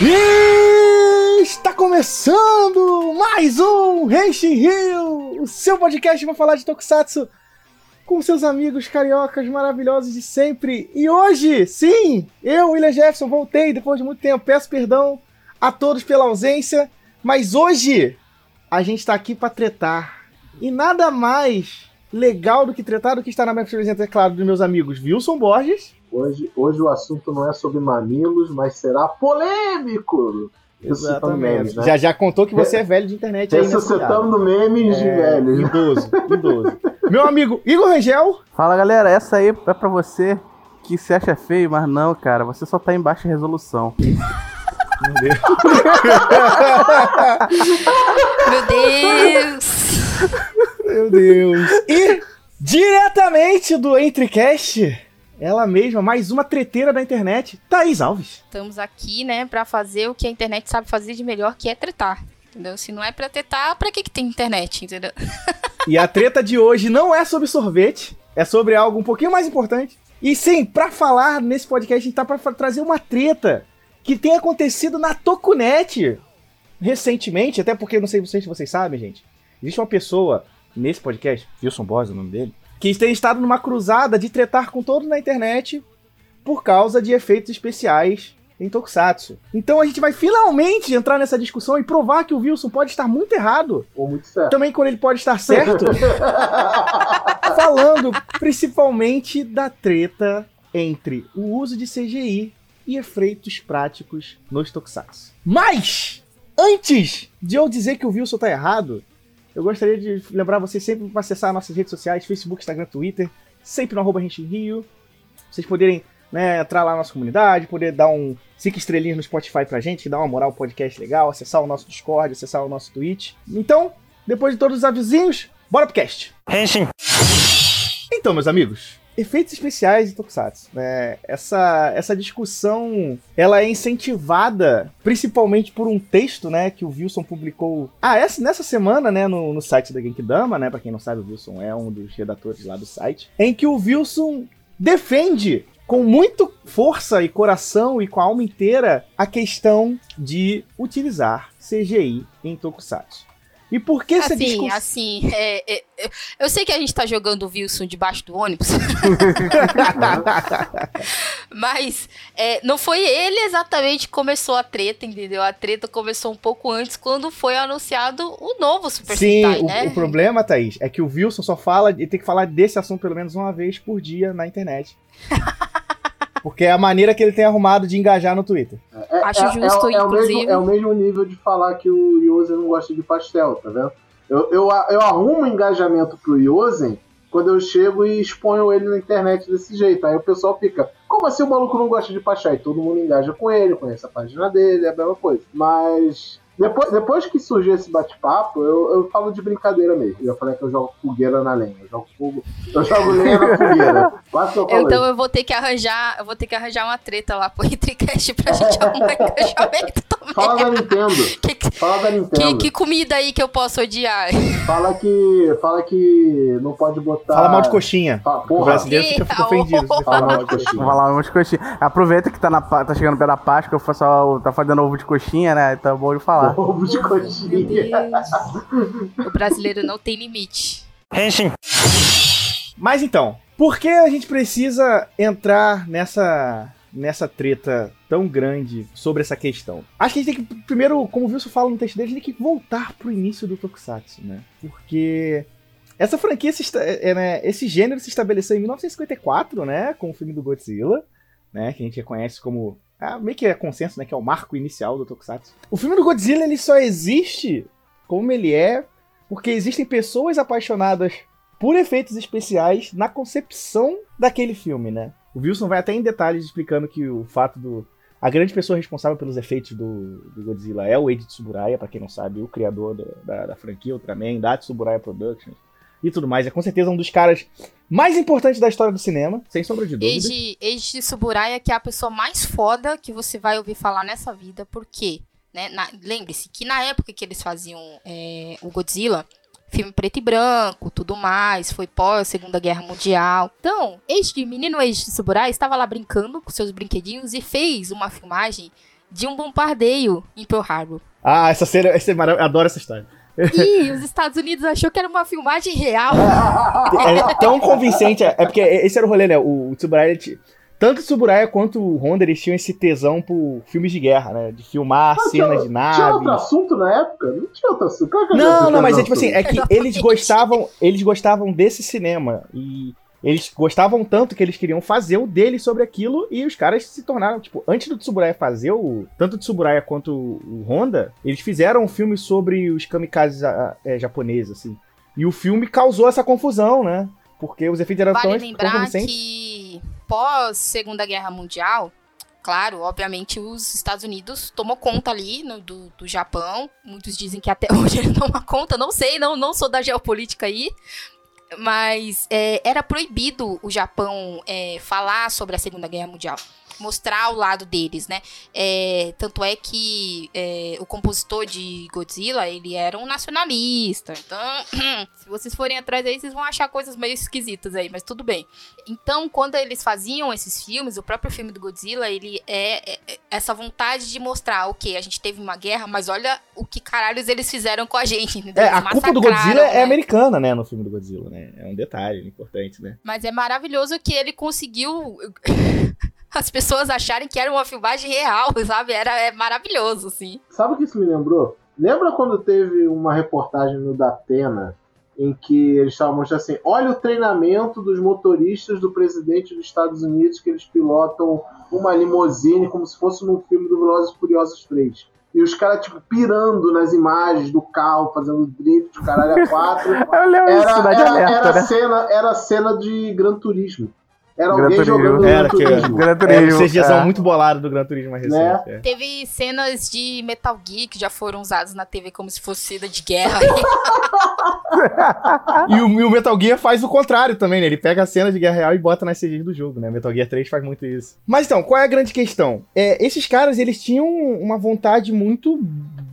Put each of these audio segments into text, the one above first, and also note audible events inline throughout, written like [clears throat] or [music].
E está começando mais um Reishi Rio, o seu podcast para falar de Tokusatsu com seus amigos cariocas maravilhosos de sempre. E hoje, sim, eu, William Jefferson, voltei depois de muito tempo. Peço perdão a todos pela ausência, mas hoje a gente está aqui para tretar. E nada mais legal do que tretar do que estar na minha presença, é claro, dos meus amigos Wilson Borges. Hoje, hoje o assunto não é sobre mamilos, mas será polêmico. Exatamente. Memes, né? Já já contou que você é velho de internet aí Ressuscitando memes é, de velhos. Idoso, idoso. Meu amigo Igor Rangel. Fala galera, essa aí é pra você que se acha feio, mas não, cara, você só tá em baixa resolução. Meu Deus. [laughs] Meu Deus. Meu Deus. E diretamente do Entrecast ela mesma, mais uma treteira da internet, Thaís Alves. Estamos aqui, né, para fazer o que a internet sabe fazer de melhor, que é tretar. Entendeu? Se não é pra tretar, pra que, que tem internet, entendeu? e a treta de hoje não é sobre sorvete, é sobre algo um pouquinho mais importante. E sim, para falar nesse podcast, a gente tá pra trazer uma treta que tem acontecido na Tokunet recentemente, até porque não sei se vocês sabem, gente. Existe uma pessoa nesse podcast, Wilson Boss, é o nome dele, que tem estado numa cruzada de tretar com todos na internet por causa de efeitos especiais em Tokusatsu. Então a gente vai finalmente entrar nessa discussão e provar que o Wilson pode estar muito errado. Ou muito certo. Também quando ele pode estar certo. [laughs] falando principalmente da treta entre o uso de CGI e efeitos práticos nos Tokusatsu. Mas, antes de eu dizer que o Wilson está errado, eu gostaria de lembrar vocês sempre para acessar nossas redes sociais, Facebook, Instagram, Twitter, sempre no arroba Rio. Vocês poderem né, entrar lá na nossa comunidade, poder dar um 5 estrelinhas no Spotify pra gente, dá uma moral podcast legal, acessar o nosso Discord, acessar o nosso Twitch. Então, depois de todos os avisinhos, bora pro cast! Henshin! Então, meus amigos, efeitos especiais de Tokusatsu. Né? Essa, essa discussão ela é incentivada principalmente por um texto né, que o Wilson publicou ah, essa, nessa semana né, no, no site da Genkidama, né? Pra quem não sabe, o Wilson é um dos redatores lá do site, em que o Wilson defende com muito força e coração e com a alma inteira a questão de utilizar CGI em Tokusatsu. E por que assim, essa discussão? Assim, é, é, eu sei que a gente tá jogando o Wilson debaixo do ônibus. [laughs] Mas é, não foi ele exatamente que começou a treta, entendeu? A treta começou um pouco antes, quando foi anunciado o novo Super Sim, Sentai, o, né? o problema, Thaís, é que o Wilson só fala, ele tem que falar desse assunto pelo menos uma vez por dia na internet. [laughs] Porque é a maneira que ele tem arrumado de engajar no Twitter. É, Acho é, justo, é, é, inclusive. O mesmo, é o mesmo nível de falar que o Yosen não gosta de pastel, tá vendo? Eu, eu, eu arrumo engajamento pro Yosen quando eu chego e exponho ele na internet desse jeito. Aí o pessoal fica, como assim o maluco não gosta de pastel? E todo mundo engaja com ele, conhece a página dele, é a mesma coisa. Mas depois, depois que surgiu esse bate-papo, eu, eu falo de brincadeira mesmo. Eu falei que eu jogo fogueira na lenha. Eu jogo fogo. Eu jogo lenha na fogueira. Quase eu então eu vou ter que arranjar. Eu vou ter que arranjar uma treta lá pro Intricast pra gente [laughs] arrumar engajamento também. Fala da Nintendo. [laughs] Que, fala da Nintendo. Que, que, comida aí que eu posso odiar? Fala que. Fala que não pode botar. Fala mal de coxinha. Fala, porra. O brasileiro fica, fica ofendido. Fala mal de coxinha. Fala mal de coxinha. Aproveita que tá, na, tá chegando da Páscoa, o pessoal tá fazendo ovo de coxinha, né? Então é bom de falar. [laughs] Ovo de coxinha. o brasileiro não tem limite. Henshin. Mas então, por que a gente precisa entrar nessa nessa treta tão grande sobre essa questão? Acho que a gente tem que, primeiro, como o Wilson fala no texto dele, a gente tem que voltar pro início do Tokusatsu, né? Porque essa franquia, se, é, né, esse gênero se estabeleceu em 1954, né? Com o filme do Godzilla, né? Que a gente reconhece como é, meio que é consenso, né? Que é o marco inicial do Tokusatsu. O filme do Godzilla, ele só existe como ele é porque existem pessoas apaixonadas por efeitos especiais na concepção daquele filme, né? O Wilson vai até em detalhes explicando que o fato do. A grande pessoa responsável pelos efeitos do, do Godzilla é o Eiji Tsuburaya, para quem não sabe, o criador da, da, da franquia Ultraman, da Tsuburaya Productions e tudo mais. É com certeza um dos caras mais importantes da história do cinema, sem sombra de dúvida. Eiji, Eiji Tsuburaya, que é a pessoa mais foda que você vai ouvir falar nessa vida, porque, né, lembre-se que na época que eles faziam é, o Godzilla, filme preto e branco, tudo mais, foi pós Segunda Guerra Mundial. Então, este menino Eiji Tsuburaya estava lá brincando com seus brinquedinhos e fez uma filmagem de um bombardeio em Pearl Harbor. Ah, essa cena, essa é marav- eu adoro essa história. Ih, os Estados Unidos achou que era uma filmagem real. É tão convincente, é é porque esse era o rolê, né? O, o Tsuburaya, ele tanto o Tsuburaya quanto o Honda, eles tinham esse tesão por filmes de guerra, né? De filmar Mas cenas de Tinha outro assunto na época? Não tinha outro assunto. Não, não, mas é tipo assim, é que eles gostavam, eles gostavam desse cinema e eles gostavam tanto que eles queriam fazer o deles sobre aquilo e os caras se tornaram, tipo, antes do Tsuburaya fazer o, tanto o Tsuburaya quanto o, Honda, eles fizeram um filme sobre os kamikazes ah, é, japoneses, assim. E o filme causou essa confusão, né? Porque os efeitos eram Vale tão lembrar que pós Segunda Guerra Mundial, claro, obviamente os Estados Unidos tomou conta ali no- do, do Japão. Muitos dizem que até [laughs] hoje ele toma conta, não sei, não, não sou da geopolítica aí. Mas é, era proibido o Japão é, falar sobre a Segunda Guerra Mundial. Mostrar o lado deles, né? É, tanto é que é, o compositor de Godzilla, ele era um nacionalista. Então, [clears throat] se vocês forem atrás aí, vocês vão achar coisas meio esquisitas aí, mas tudo bem. Então, quando eles faziam esses filmes, o próprio filme do Godzilla, ele é, é- é essa vontade de mostrar, ok, a gente teve uma guerra, mas olha o que caralhos eles fizeram com a gente, entendeu? É, a culpa do Godzilla é né? americana, né, no filme do Godzilla, né? É um detalhe importante, né? Mas é maravilhoso que ele conseguiu as pessoas acharem que era uma filmagem real, [laughs] sabe? Era é maravilhoso, assim. Sabe o que isso me lembrou? Lembra quando teve uma reportagem no Datena em que eles estavam mostrando assim: olha o treinamento dos motoristas do presidente dos Estados Unidos que eles pilotam uma limusine como se fosse num filme do Velozes e Furiosos 3. E os caras, tipo, pirando nas imagens do carro, fazendo drift, caralho, a quatro. [laughs] Eu lembro Era, isso, Cidade era, Alerta, era, né? cena, era cena de Gran Turismo. Era Gran alguém Turismo. jogando Era Gran que- Turismo. Gran É, Turismo, vocês já são é. muito bolados do Gran Turismo mais Né? recente. é. Teve cenas de Metal Gear que já foram usadas na TV como se fosse cena de guerra. [laughs] E o, e o Metal Gear faz o contrário também, né? Ele pega a cena de guerra real e bota nas CGs do jogo, né? Metal Gear 3 faz muito isso. Mas então, qual é a grande questão? É, esses caras, eles tinham uma vontade muito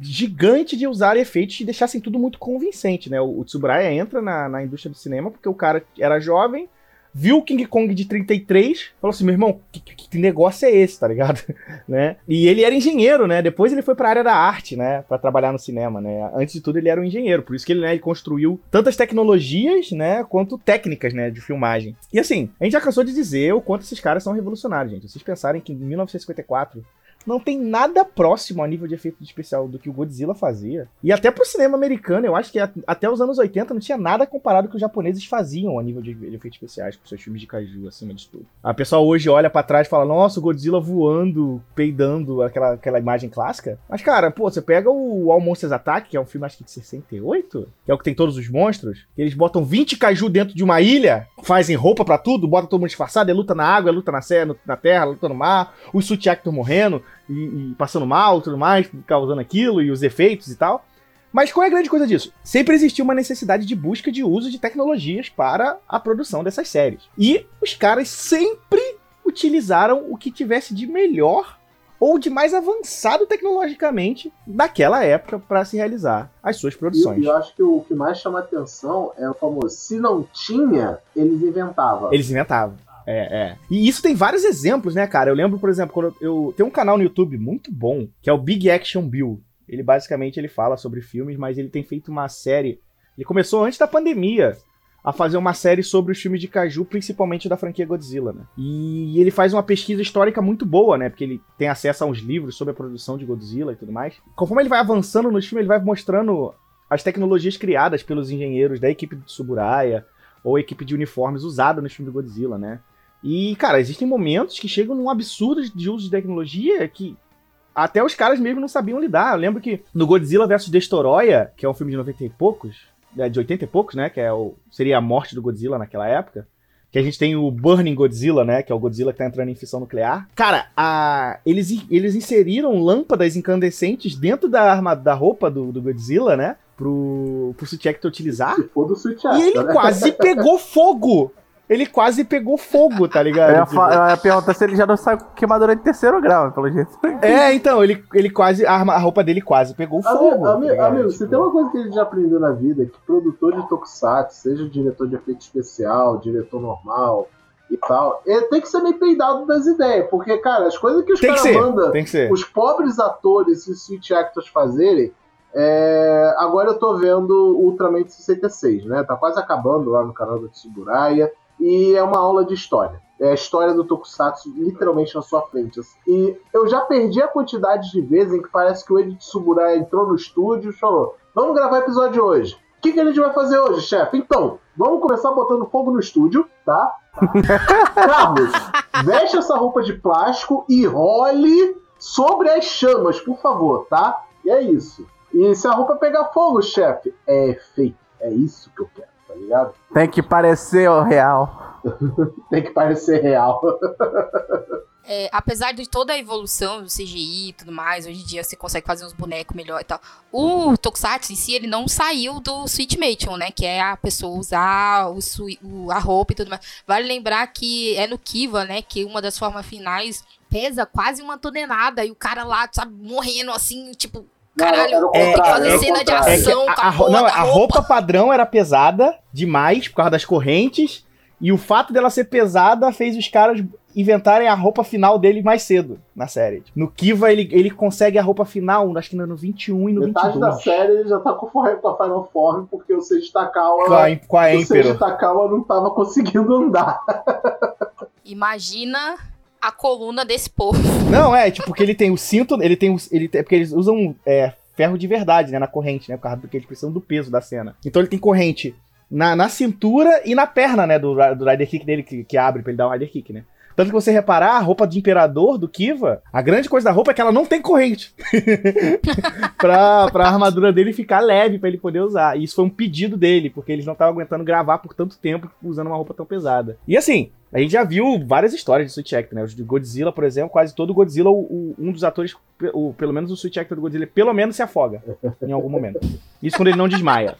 gigante de usar efeitos e deixassem tudo muito convincente, né? O, o Tsuburaya entra na, na indústria do cinema porque o cara era jovem, viu o King Kong de 33, falou assim, meu irmão, que, que- negócio é esse, tá ligado? [laughs] né? E ele era engenheiro, né? Depois ele foi pra área da arte, né? Pra trabalhar no cinema, né? Antes de tudo ele era um engenheiro, por isso que ele, né, ele construiu tantas tecnologias, né? Quanto técnicas, né? De filmagem. E assim, a gente já cansou de dizer o quanto esses caras são revolucionários, gente. Vocês pensarem que em 1954 não tem nada próximo a nível de efeito especial do que o Godzilla fazia. E até pro cinema americano, eu acho que até os anos 80 não tinha nada comparado que os japoneses faziam a nível de efeitos especiais com seus filmes de kaiju acima de tudo. A pessoa hoje olha pra trás e fala: "Nossa, o Godzilla voando, peidando, aquela, aquela imagem clássica". Mas cara, pô, você pega o All Monsters Attack, que é um filme acho que de 68, que é o que tem todos os monstros, eles botam 20 kaiju dentro de uma ilha, fazem roupa pra tudo, botam todo mundo disfarçado, é luta na água, é luta na, no- na terra, luta no mar, os suit actors morrendo e, e passando mal tudo mais, causando aquilo e os efeitos e tal. Mas qual é a grande coisa disso? Sempre existiu uma necessidade de busca de uso de tecnologias para a produção dessas séries. E os caras sempre utilizaram o que tivesse de melhor ou de mais avançado tecnologicamente daquela época para se realizar as suas produções. e eu acho que o que mais chama atenção é o famoso: se não tinha, eles inventavam. Eles inventavam. É, é. E isso tem vários exemplos, né, cara? Eu lembro, por exemplo, quando eu, tem um canal no YouTube muito bom, que é o Big Action Bill. Ele basicamente ele fala sobre filmes, mas ele tem feito uma série. Ele começou antes da pandemia a fazer uma série sobre os filmes de Caju, principalmente da franquia Godzilla, né? E ele faz uma pesquisa histórica muito boa, né? Porque ele tem acesso a uns livros sobre a produção de Godzilla e tudo mais. Conforme ele vai avançando nos filmes, ele vai mostrando as tecnologias criadas pelos engenheiros da equipe do Tsuburaya ou equipe de uniformes usada no filme do Godzilla, né? E, cara, existem momentos que chegam num absurdo de uso de tecnologia que até os caras mesmo não sabiam lidar. Eu lembro que no Godzilla vs Destoroyah, que é um filme de 90 e poucos, é, de 80 e poucos, né? Que é o, seria a morte do Godzilla naquela época. Que a gente tem o Burning Godzilla, né? Que é o Godzilla que tá entrando em fissão nuclear. Cara, a, eles, eles inseriram lâmpadas incandescentes dentro da, arma, da roupa do, do Godzilla, né? Pro, pro Suit Actor utilizar. E ele né? quase pegou fogo. Ele quase pegou fogo, tá ligado? Eu ia, Tipo, fa- eu ia perguntar se ele já não saiu com queimadura de terceiro grau, pelo jeito. É, então, ele, ele quase. A, a roupa dele quase pegou fogo. Amigo, tá amigo, amigo, se Tipo, tem uma coisa que a gente já aprendeu na vida, é que produtor de Tokusatsu, seja diretor de efeito especial, diretor normal, e tal. Ele tem que ser meio peidado das ideias, porque, cara, as coisas que os caras mandam, os pobres atores e switch actors fazerem. é, Agora eu tô vendo o Ultraman 66, né? Tá quase acabando lá no canal do Tsuburaya. E é uma aula de história. É a história do Tokusatsu literalmente na sua frente. assim. E eu já perdi a quantidade de vezes em que parece que o Edi Tsuburaya entrou no estúdio e falou: Vamos gravar episódio hoje. O que, que a gente vai fazer hoje, chefe? Então, vamos começar botando fogo no estúdio, tá? [laughs] Carlos, veste essa roupa de plástico e role sobre as chamas, por favor, tá? E é isso. E se a roupa pegar fogo, chefe, é feito. É isso que eu quero, tá ligado? Tem que parecer o real. [laughs] Tem que parecer real. [laughs] É, apesar de toda a evolução do CGI e tudo mais, hoje em dia você consegue fazer uns bonecos melhor e tal. O Tokusatsu em si, ele não saiu do Switchmation, né? Que é a pessoa usar o, sui- o- a roupa e tudo mais. Vale lembrar que é no Kiva, né? Que uma das formas finais pesa quase uma tonelada e o cara lá, sabe, morrendo assim, tipo, caralho, era o tem que contrário, fazer era o cena de contrário. É ação a, com a a, não, da a roupa padrão era pesada demais por causa das correntes. E o fato dela ser pesada fez os caras inventarem a roupa final dele mais cedo na série. No Kiva, ele, ele consegue a roupa final, acho que no 21 e no Metade da 22. série ele já tá com, forre- com a Final Form porque o Seiji Takawa, Com a, com a o Seiji. Takawa não tava conseguindo andar. Imagina a coluna desse povo. [laughs] Não, é, tipo, porque ele tem o cinto, ele tem. Ele tem, porque eles usam é, ferro de verdade, né, na corrente, né? Por causa do que eles precisam do peso da cena. Então ele tem corrente na, na cintura e na perna, né, do, do Rider Kick dele, que, que abre pra ele dar um Rider Kick, né? Tanto que você reparar, a roupa de imperador do Kiva, a grande coisa da roupa é que ela não tem corrente. [laughs] pra, pra armadura dele ficar leve pra ele poder usar. E isso foi um pedido dele, porque eles não estavam aguentando gravar por tanto tempo usando uma roupa tão pesada. E assim, a gente já viu várias histórias de Switch Actor, né? Os de Godzilla, por exemplo, quase todo Godzilla, o- o- um dos atores, o, pelo menos o Switch Actor do Godzilla, pelo menos se afoga em algum momento. Isso quando ele não desmaia.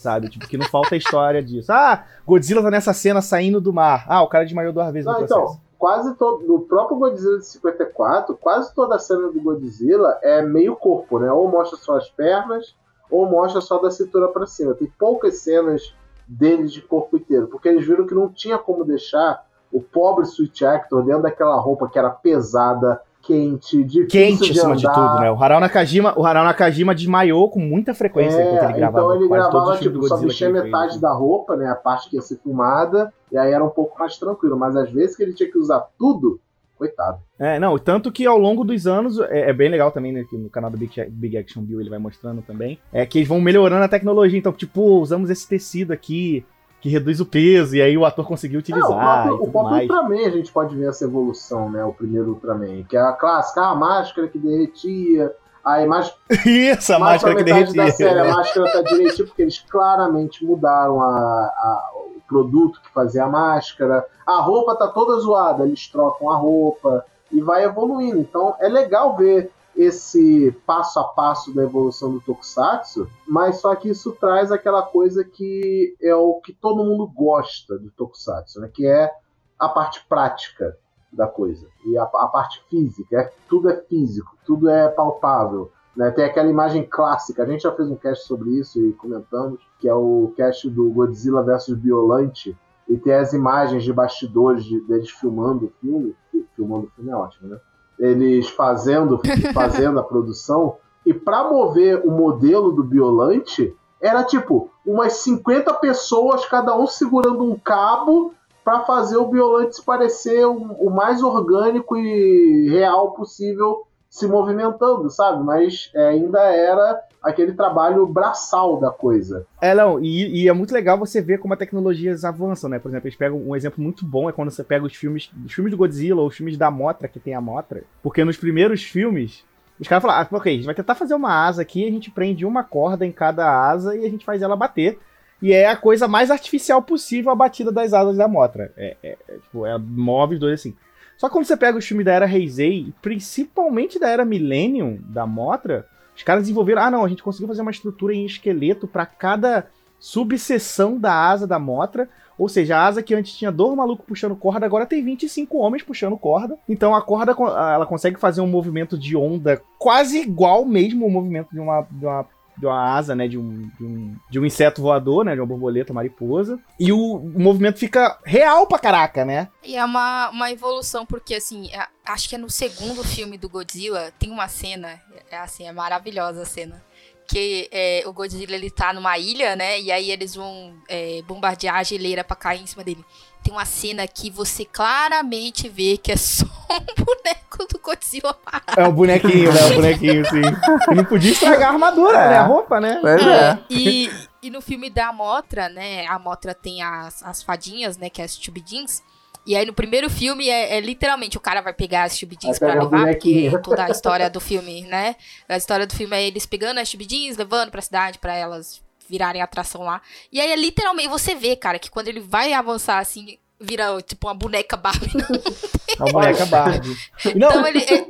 Sabe? Tipo, que não falta história disso. Ah, Godzilla tá nessa cena saindo do mar. Ah, o cara desmaiou duas vezes Não, no processo. então, quase todo. No próprio Godzilla de 54, quase toda a cena do Godzilla é meio corpo, né? Ou mostra só as pernas, ou mostra só da cintura pra cima. Tem poucas cenas deles de corpo inteiro, porque eles viram que não tinha como deixar o pobre Switch Actor dentro daquela roupa que era pesada, quente, difícil Quente de acima de andar. tudo, né? O Harao Nakajima, o Harao Nakajima desmaiou com muita frequência enquanto ele gravava. então ele gravava, tipo, só mexia metade assim. da roupa, né? A parte que ia ser filmada, e aí era um pouco mais tranquilo. Mas às vezes que ele tinha que usar tudo, coitado. É, não, tanto que ao longo dos anos, é, é bem legal também, né, que no canal do Big, Big Action Bill ele vai mostrando também, é que eles vão melhorando a tecnologia, então, tipo, usamos esse tecido aqui, que reduz o peso, e aí o ator conseguiu É, utilizar o próprio, e o próprio. Ultraman a gente pode ver essa evolução, né? O primeiro Ultraman, que é a clássica, a máscara que derretia, aí mais, [laughs] Isso, a máscara que metade da derretia. série a máscara tá direitinho, porque eles claramente mudaram a, a- o produto que fazia a máscara. A roupa tá toda zoada, eles trocam a roupa e vai evoluindo. Então é legal ver esse passo a passo da evolução do Tokusatsu, mas só que isso traz aquela coisa que é o que todo mundo gosta do Tokusatsu, né? Que é a parte prática da coisa e a, a parte física. É, tudo é físico, tudo é palpável. Né? Tem aquela imagem clássica, a gente já fez um cast sobre isso e comentamos, que é o cast do Godzilla vs Biolante, e tem as imagens de bastidores de, deles filmando o filme, filmando o filme é ótimo, né? Eles fazendo, [laughs] fazendo a produção, e para mover o modelo do Biolante, era tipo umas 50 pessoas, cada um segurando um cabo, para fazer o Biolante se parecer o, o mais orgânico e real possível se movimentando, sabe? Mas é, ainda era aquele trabalho braçal da coisa. É, não, e, e é muito legal você ver como as tecnologias avançam, né? Por exemplo, eles pegam um exemplo muito bom é quando você pega os filmes, os filmes do Godzilla ou os filmes da Motra, que tem a Motra, porque nos primeiros filmes, os caras falaram, ah, ok, a gente vai tentar fazer uma asa aqui, a gente prende uma corda em cada asa e a gente faz ela bater. E é a coisa mais artificial possível a batida das asas da Motra. É, é, é, tipo, ela move os dois assim. Só que quando você pega os filmes da era Heisei, principalmente da era Millennium, da Motra, os caras desenvolveram, ah não, a gente conseguiu fazer uma estrutura em esqueleto para cada subseção da asa da Motra. Ou seja, a asa que antes tinha dois malucos puxando corda, agora tem 25 homens puxando corda. Então a corda ela consegue fazer um movimento de onda quase igual mesmo ao movimento de uma, de uma de uma asa, né, de um, de um, de um inseto voador, né, de uma borboleta, mariposa. E o, o movimento fica real pra caraca, né? E é uma, uma evolução, porque assim, é- acho que é no segundo filme do Godzilla, tem uma cena, é assim, é maravilhosa a cena. Que é, o Godzilla ele tá numa ilha, né? E aí eles vão é, bombardear a geleira pra cair em cima dele. Tem uma cena que você claramente vê que é só [laughs] um boneco do Godzilla parado. É o bonequinho, né? O bonequinho, sim. E não podia estragar a armadura, É. né? A roupa, né? Pois é. E, e no filme da Motra, né? A Motra tem as, as fadinhas, né? Que é as Chubidins. E aí no primeiro filme é, é literalmente o cara vai pegar as Chubidins Vai pra levar, porque é toda a história do filme, né? A história do filme é eles pegando as Chubidins, levando pra cidade pra elas virarem atração lá. E aí é literalmente, você vê, cara, que quando ele vai avançar assim, vira tipo uma boneca Barbie. É [laughs] uma boneca Barbie. [laughs] Não, Então ele- ele-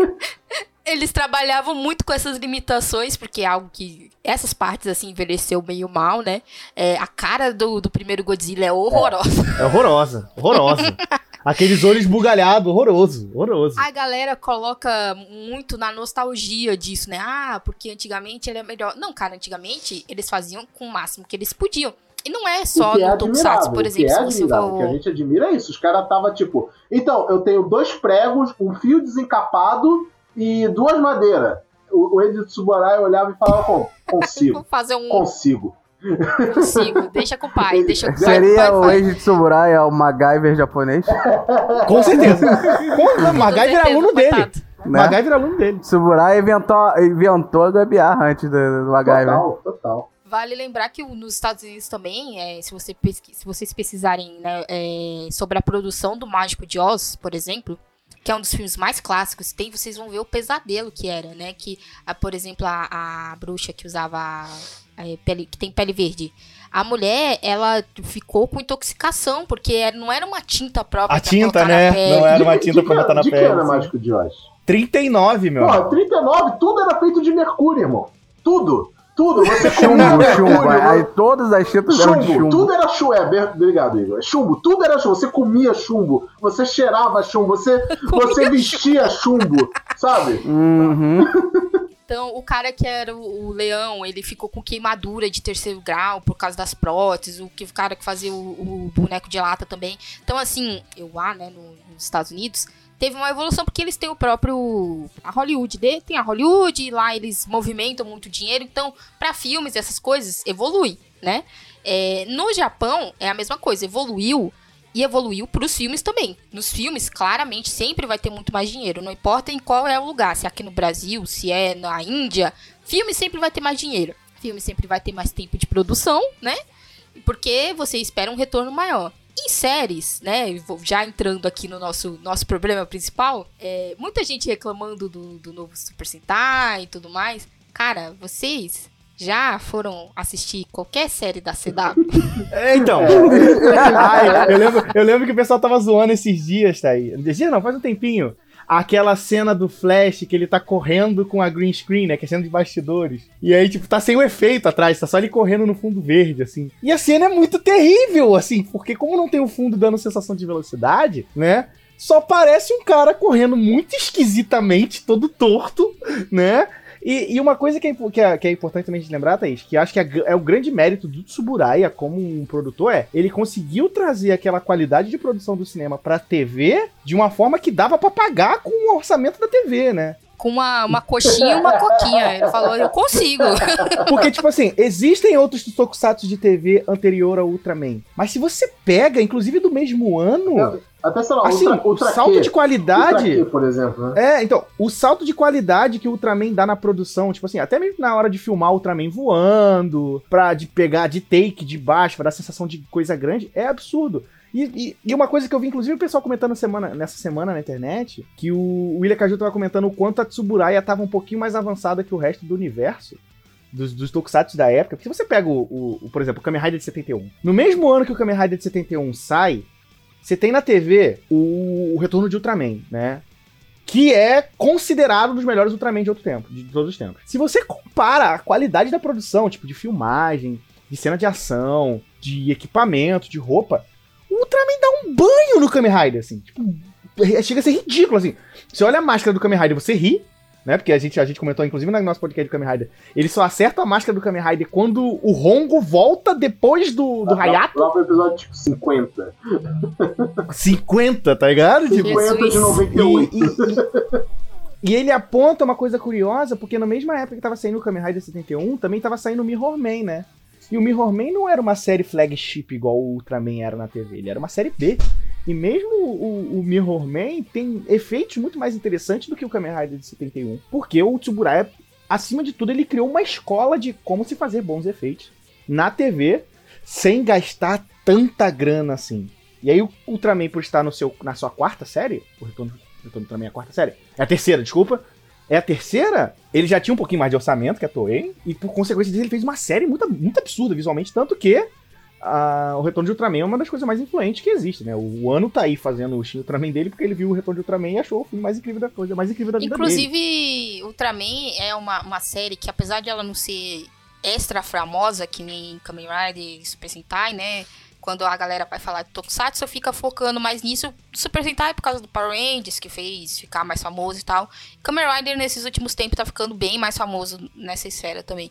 eles trabalhavam muito com essas limitações, porque é algo que essas partes assim envelheceu meio mal, né? É, a cara do, do primeiro Godzilla é horrorosa. é horrorosa. Horrorosa. [laughs] Aqueles olhos bugalhados, horroroso. Horroroso. A galera coloca muito na nostalgia disso, né? Ah, porque antigamente ele é melhor. Não, cara, antigamente eles faziam com o máximo que eles podiam. E não é só o que é no Tokusatsu, por o exemplo, que é se você admirável, O que a for. gente admira é isso. Os caras tava tipo, então, eu tenho dois pregos, um fio desencapado e duas madeiras. O, o Tsuborai olhava e falava, "Bom, [laughs] consigo, Vou fazer um consigo. Consigo. Deixa com o pai, deixa com o pai. Seria o. Age de Samurai, é o MacGyver japonês. Com certeza. [laughs] Com, o MacGyver era certeza, aluno dele. Né? MacGyver era aluno dele. Samurai inventou, inventou a gambiarra antes do, do MacGyver. Total, total. Vale lembrar que nos Estados Unidos também, é, se, você pesqui- se vocês pesquisarem né, é, sobre a produção do Mágico de Oz, por exemplo, que é um dos filmes mais clássicos, tem, vocês vão ver o pesadelo que era, né? Que, a, por exemplo, a, a bruxa que usava é, pele, que tem pele verde. A mulher, ela ficou com intoxicação, porque era- não era uma tinta própria A pra tinta, na né? pele. Não era uma tinta de pra que- botar na De que pele. era assim. Mágico de Oz? 39, meu. Porra, 39, tudo era feito de mercúrio, irmão. Tudo. Tudo. Você Chumbo, chumbo. mercúrio. Aí todas as tintas eram de Chumbo, chumbo. tudo era chumbo. É, obrigado, Igor. Chumbo, tudo era chumbo. Você comia chumbo, você cheirava chumbo, você, [laughs] você vestia chumbo, sabe? Uhum. [laughs] Então, o cara que era o, o leão, ele ficou com queimadura de terceiro grau por causa das próteses, o, que, o cara que fazia o, o boneco de lata também. Então, assim, eu lá, né, no- nos Estados Unidos, teve uma evolução porque eles têm o próprio. A Hollywood, de- tem a Hollywood, lá eles movimentam muito dinheiro, então, pra filmes, essas coisas, evolui, né? É, no Japão, é a mesma coisa, evoluiu. E evoluiu pros filmes também. Nos filmes, claramente, sempre vai ter muito mais dinheiro. Não importa em qual é o lugar. Se é aqui no Brasil, se é na Índia. Filme sempre vai ter mais dinheiro. Filme sempre vai ter mais tempo de produção, né? Porque você espera um retorno maior. Em séries, né? Já entrando aqui no nosso, nosso problema principal, é, muita gente reclamando do, do novo Super Sentai e tudo mais. Cara, vocês já foram assistir qualquer série da CW? É, então. Ai, eu, lembro, eu lembro que o pessoal tava zoando esses dias, tá aí. Esses dias não, faz um tempinho. Aquela cena do Flash que ele tá correndo com a green screen, né? Que é cena de bastidores. E aí, tipo, tá sem o efeito atrás, tá só ele correndo no fundo verde, assim. E a cena é muito terrível, assim, porque como não tem o fundo dando sensação de velocidade, né? Só parece um cara correndo muito esquisitamente, todo torto, né? E, e uma coisa que é, que, é, que é importante também de lembrar, Thaís, que acho que é, é o grande mérito do Tsuburaya como um produtor é, ele conseguiu trazer aquela qualidade de produção do cinema pra TV de uma forma que dava pra pagar com o orçamento da TV, né? Com uma, uma coxinha e uma coquinha. Ele falou, eu consigo. [laughs] [laughs] Porque, tipo assim, existem outros tokusatsu de TV anterior ao Ultraman. Mas se você pega, inclusive do mesmo ano, Até, sei lá, assim, Ultra, Ultra salto Q. de qualidade. Q, por exemplo, né? É, então, o salto de qualidade que o Ultraman dá na produção, tipo assim, até mesmo na hora de filmar o Ultraman voando, pra de pegar de take de baixo, pra dar sensação de coisa grande, é absurdo. E, e- e uma coisa que eu vi, inclusive, o pessoal comentando semana, nessa semana na internet, que o William Caju tava comentando o quanto a Tsuburaya tava um pouquinho mais avançada que o resto do universo. Dos, dos tokusatsu da época. Porque se você pega o, o- o, por exemplo, o Kamen Rider de 71. No mesmo ano que o Kamen Rider de 71 sai, você tem na TV o, o Retorno de Ultraman, né? que é considerado um dos melhores Ultraman de outro tempo, de todos os tempos. Se você compara a qualidade da produção, tipo de filmagem, de cena de ação, de equipamento, de roupa, o Ultraman dá um banho no Kamen Rider, assim, tipo, é- chega a ser ridículo, assim. Você olha a máscara do Kamen Rider, você ri, né? Porque a gente, a gente comentou, inclusive, no nosso podcast do Kamen Rider. Ele só acerta a máscara do Kamen Rider quando o Hongo volta depois do, do Lá- Hayato. Lá pro episódio tipo 50. 50, tá ligado? Tipo, 50 de Jesus. 98. E, e- e- e ele aponta uma coisa curiosa, porque na mesma época que tava saindo o Kamen Rider 71, também tava saindo o Mirror Man, né? E o Mirror Man não era uma série flagship igual o Ultraman era na TV, ele era uma série B. E mesmo o, o Mirror Man tem efeitos muito mais interessantes do que o Kamen Rider de 71. Porque o Tsuburaya, acima de tudo, ele criou uma escola de como se fazer bons efeitos na TV sem gastar tanta grana assim. E aí o Ultraman, por estar no seu, na sua quarta série, o Retorno, Retorno do Ultraman é a quarta série, é a terceira, desculpa, é a terceira, ele já tinha um pouquinho mais de orçamento que a Toei, e por consequência disso ele fez uma série muito, muito absurda visualmente, tanto que o Retorno de Ultraman é uma das coisas mais influentes que existe, né? O Ano tá aí fazendo o Shin Ultraman dele porque ele viu o Retorno de Ultraman e achou o filme mais incrível da coisa, mais incrível da vida dele. Inclusive, Ultraman é uma, uma série que, apesar de ela não ser extra famosa, que nem Kamen Rider e Super Sentai, né? Quando a galera vai falar de Tokusatsu, fica focando mais nisso. Super Sentai por causa do Power Rangers, que fez ficar mais famoso e tal. Kamen Rider, nesses últimos tempos, tá ficando bem mais famoso nessa esfera também.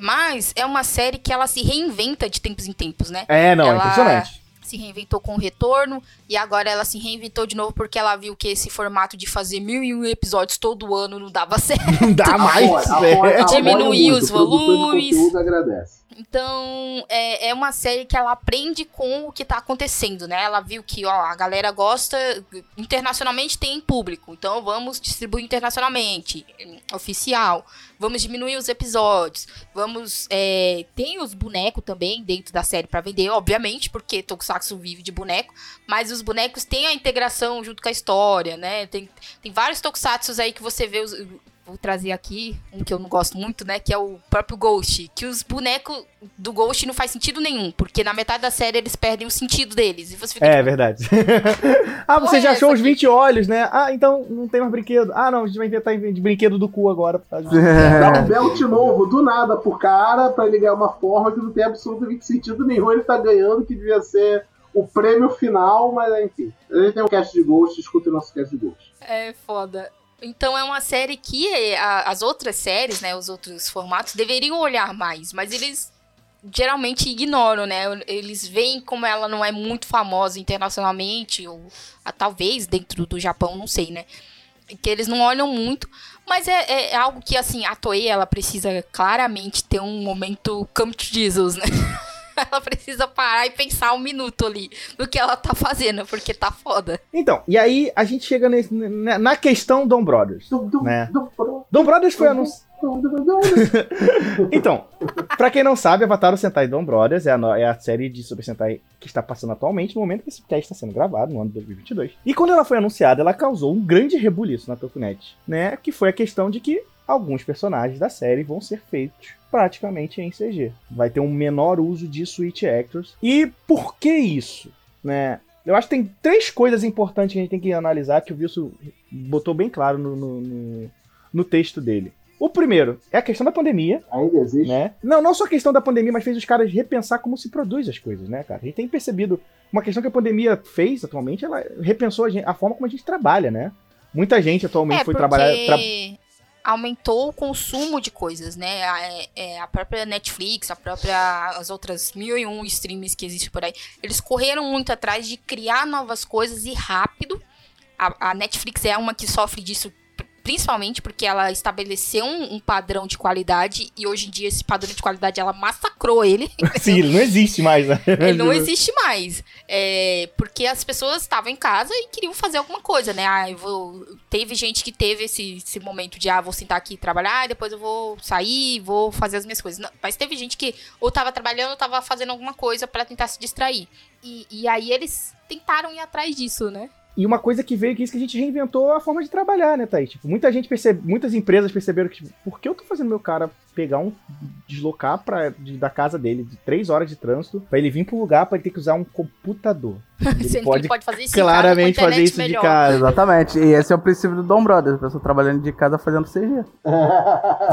Mas é uma série que ela se reinventa de tempos em tempos, né? É, não, é Ela- impressionante. se reinventou com o retorno e agora ela se reinventou de novo porque ela viu que esse formato de fazer mil e um episódios todo ano não dava [laughs] certo. Não dá mais, Diminuir os volumes. agradece. Então é, é uma série que ela aprende com o que tá acontecendo, né? Ela viu que ó, a galera gosta internacionalmente tem público, então vamos distribuir internacionalmente, oficial. Vamos diminuir os episódios. Vamos. é, tem os bonecos também dentro da série pra vender, obviamente, porque Tokusatsu vive de boneco. Mas os bonecos têm a integração junto com a história, né? Tem, tem vários Tokusatsus aí que você vê. Os, vou trazer aqui um que eu não gosto muito, né? Que é o próprio Ghost. Que os bonecos do Ghost não faz sentido nenhum. Porque na metade da série eles perdem o sentido deles. E você fica É verdade. [laughs] ah, você já achou os 20 olhos, né? Ah, então não tem mais brinquedo. Ah, não, a gente vai inventar de brinquedo do cu agora. Dá um belt novo do nada pro cara pra ele ganhar uma forma que não tem absolutamente sentido nenhum. Ele tá ganhando, que devia ser o prêmio final, mas enfim. A gente tem um cast de Ghost, escuta o nosso cast de Ghost. É foda. Então é uma série que é, a- as outras séries, né, os outros formatos deveriam olhar mais, mas eles geralmente ignoram, né? Eles veem como ela não é muito famosa internacionalmente ou ah, talvez dentro do Japão, não sei, né? Que eles não olham muito, mas é, é algo que assim a Toei ela precisa claramente ter um momento come to Jesus, né? [laughs] [laughs] Ela precisa parar e pensar um minuto ali no que ela tá fazendo, porque tá foda. Então, e aí a gente chega nesse- na, na questão Dom Brothers. Dum, Né? dum, dum, Dom Brothers foi anunciado. [laughs] Então, pra quem não sabe, Avatar o Sentai Dom Brothers é a, é a série de Super Sentai que está passando atualmente, no momento que esse cast está sendo gravado, no ano de 2022. E quando ela foi anunciada, ela causou um grande rebuliço na Tokunet, né? Que foi a questão de que alguns personagens da série vão ser feitos praticamente em CG. Vai ter um menor uso de Switch Actors. E por que isso? Né? Eu acho que tem três coisas importantes que a gente tem que analisar, que o Wilson botou bem claro no, no, no- no texto dele. O primeiro é a questão da pandemia, Ainda existe. né? Não, não só a questão da pandemia, mas fez os caras repensar como se produz as coisas, né, cara? A gente tem percebido uma questão que a pandemia fez atualmente, ela repensou a, gente- a forma como a gente trabalha, né? Muita gente atualmente É, foi porque trabalhar. tra- aumentou o consumo de coisas, né? A, é- é, a própria Netflix, a própria as outras mil e um streams que existem por aí, eles correram muito atrás de criar novas coisas e rápido. A, a Netflix é uma que sofre disso principalmente porque ela estabeleceu um, um padrão de qualidade e hoje em dia esse padrão de qualidade ela massacrou ele. [laughs] Sim, ele não existe mais, né? Ele não [laughs] existe mais. É, porque as pessoas estavam em casa e queriam fazer alguma coisa, né? Ah, eu vou... Teve gente que teve esse, esse momento de, ah, vou sentar aqui e trabalhar, e depois eu vou sair, vou fazer as minhas coisas. Não, mas teve gente que ou tava trabalhando ou tava fazendo alguma coisa pra tentar se distrair. E, e aí eles tentaram ir atrás disso, né? E uma coisa que veio que é isso que a gente reinventou a forma de trabalhar, né, Thaís? Tipo, muita gente percebe, muitas empresas perceberam que, tipo, por que eu tô fazendo meu cara pegar um. deslocar pra, de- da casa dele de três horas de trânsito pra ele vir pro lugar pra ele ter que usar um computador? [laughs] Ele Sendo que pode ele pode fazer isso claramente casa, fazer isso de melhor. casa. Exatamente. E esse é o princípio do Dom Brothers, a pessoa trabalhando de casa fazendo CG.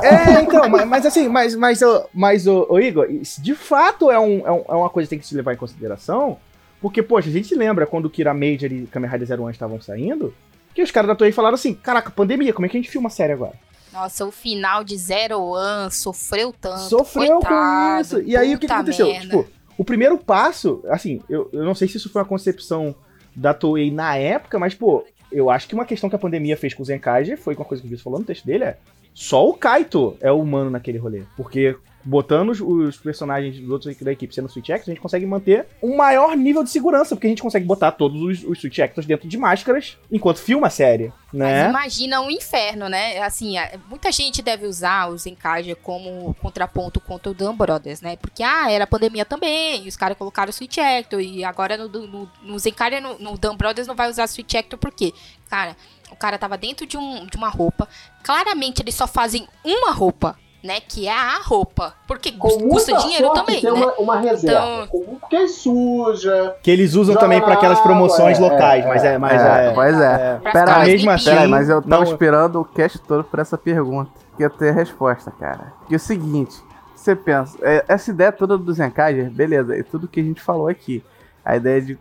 É, então, mas, mas assim, mas, mas, ô- mas ô, ô, Igor, isso de fato é, um, é, um- é uma coisa que tem que se levar em consideração, porque, poxa, a gente lembra quando o Kira Major e Kamen Rider Zero One estavam saindo, Que os caras da Toei falaram assim: caraca, pandemia, como é que a gente filma a série agora? Nossa, o final de Zero One sofreu tanto. Sofreu coitado, com isso. E aí o que, que aconteceu? merda. Tipo, o primeiro passo, assim, eu, eu não sei se isso foi uma concepção da Toei na época, mas, pô, eu acho que uma questão que a pandemia fez com o Zenkaiger foi com uma coisa que o Vitor falou no texto dele, é só o Kaito é o humano naquele rolê. Porque botando os, personagens dos outros da equipe sendo Switch Actors, a gente consegue manter um maior nível de segurança, porque a gente consegue botar todos os, os Switch Actors dentro de máscaras enquanto filma a série, Mas né? imagina um inferno, né? Assim, muita gente deve usar os Encarger como contraponto contra o Dan Brothers, né? Porque, ah, era pandemia também, os caras colocaram o Switch Actor, e agora no, no, no Zencarger, no, no Dan Brothers não vai usar Switch Actor, por quê? Cara, o cara tava dentro de, um, de uma roupa, claramente eles só fazem uma roupa, né? Que é a roupa, porque custa, custa dinheiro também, tem né? uma, uma reserva. Então- Com- Porque é suja. Que eles usam Joga também para aquelas promoções é, locais, é, mas é, mas é, é, pois é. é. Pra Pera mesmo mais assim, mas eu tava Não- esperando o cast todo por essa pergunta. Que eu tenho a resposta, cara. Que é o seguinte, você pensa, é, essa ideia toda do Zenkaiger, beleza, é tudo que a gente falou aqui. A ideia de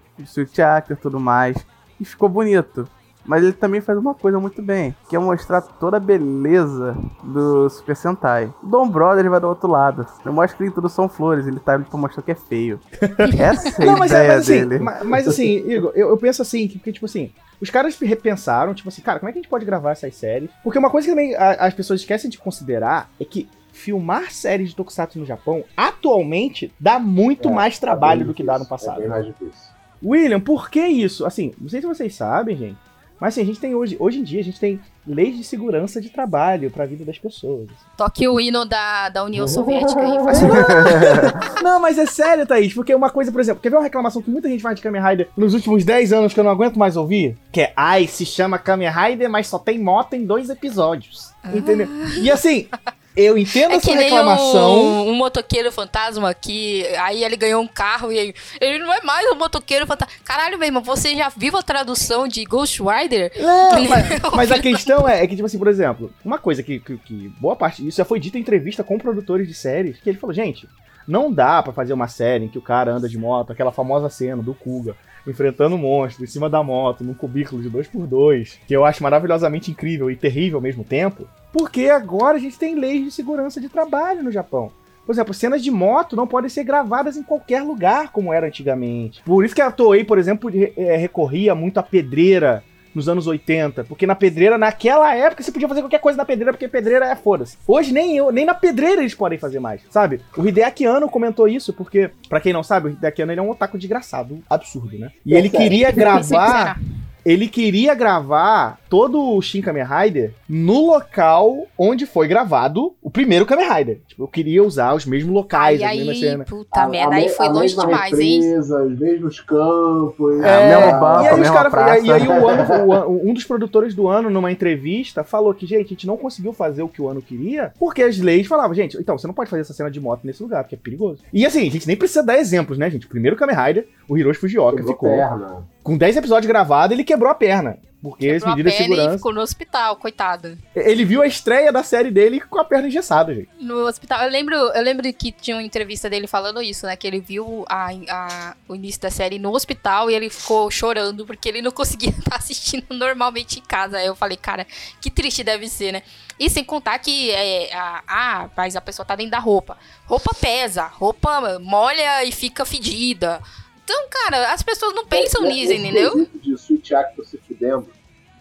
Actor e tudo mais. E ficou bonito. Mas ele também faz uma coisa muito bem, que é mostrar toda a beleza do Super Sentai. O Dom Brother vai do outro lado. Ele mostra que tudo são flores, ele tá ali pra mostrar que é feio. [laughs] Essa é a Não, mas, é, ideia mas assim, dele. ma- mas, assim, Igor, eu, eu penso assim, que, porque, tipo assim, os caras repensaram, tipo assim, cara, como é que a gente pode gravar essas séries? Porque uma coisa que também a- as pessoas esquecem de considerar é que filmar séries de Tokusatsu no Japão, atualmente, dá muito É, mais tá trabalho bem do que dá no passado. É bem mais difícil. William, por que isso? Assim, não sei se vocês sabem, gente, mas assim, a gente tem hoje, hoje em dia, a gente tem leis de segurança de trabalho pra vida das pessoas. assim. Toque o hino da, da União Soviética aí. Assim, [laughs] Não, mas é sério, Thaís, porque uma coisa, por exemplo, quer ver uma reclamação que muita gente faz de Kamen Rider nos últimos 10 anos que eu não aguento mais ouvir? Que é, ai, se chama Kamen Rider, mas só tem moto em dois episódios. Entendeu? E assim, eu entendo É essa reclamação. um, um motoqueiro fantasma que aí ele ganhou um carro e aí, ele não é mais um motoqueiro fantasma. Caralho, meu irmão, você já viu a tradução de Ghost Rider? Não, mas, mas a questão é, é que, tipo assim, por exemplo, uma coisa que, que, que boa parte disso já foi dita em entrevista com produtores de séries, que ele falou, gente, não dá pra fazer uma série em que o cara anda de moto, aquela famosa cena do Kuga, enfrentando um monstro em cima da moto, num cubículo de 2x2, que eu acho maravilhosamente incrível e terrível ao mesmo tempo, porque agora a gente tem leis de segurança de trabalho no Japão. Por exemplo, cenas de moto não podem ser gravadas em qualquer lugar, como era antigamente. Por isso que a Toei, por exemplo, eh, recorria muito à pedreira nos anos 80. Porque na pedreira, naquela época, você podia fazer qualquer coisa na pedreira, porque pedreira é foda-se. Hoje nem eu, nem na pedreira eles podem fazer mais, sabe? O Hideaki Anno comentou isso, porque, pra quem não sabe, o Hideaki Anno ele é um otaku desgraçado, absurdo, né? E É ele sério. queria gravar. Ele queria gravar todo o Shin Kamen Rider no local onde foi gravado o primeiro Kamen Rider. Tipo, eu queria usar os mesmos locais, Aí, as mesmas cenas. puta A- merda, a aí foi a longe mesma demais, hein? represa, Os mesmos campos. É, É, mesmo banco, e aí os mesma cara, praça. e aí o ano, [laughs] o um dos produtores do ano, numa entrevista, falou que, gente, a gente não conseguiu fazer o que o ano queria, porque as leis falavam, gente, então, você não pode fazer essa cena de moto nesse lugar, porque é perigoso. E assim, a gente nem precisa dar exemplos, né, gente? O primeiro Kamen Rider, o Hiroshi Fujioka ficou perna. Com 10 episódios gravados, ele quebrou a perna. Porque as Quebrou a medidas de segurança. ficou no hospital, coitado. Ele viu a estreia da série dele com a perna engessada, gente. No hospital. Eu lembro, eu lembro que tinha uma entrevista dele falando isso, né? Que ele viu a, a- o início da série no hospital e ele ficou chorando porque ele não conseguia [laughs] estar assistindo normalmente em casa. Aí eu falei, cara, que triste deve ser, né? E sem contar que é, a, ah, mas a pessoa tá dentro da roupa. Roupa pesa, roupa molha e fica fedida. Então, cara, as pessoas não pensam É, nisso, entendeu? de Switch Actor se fudendo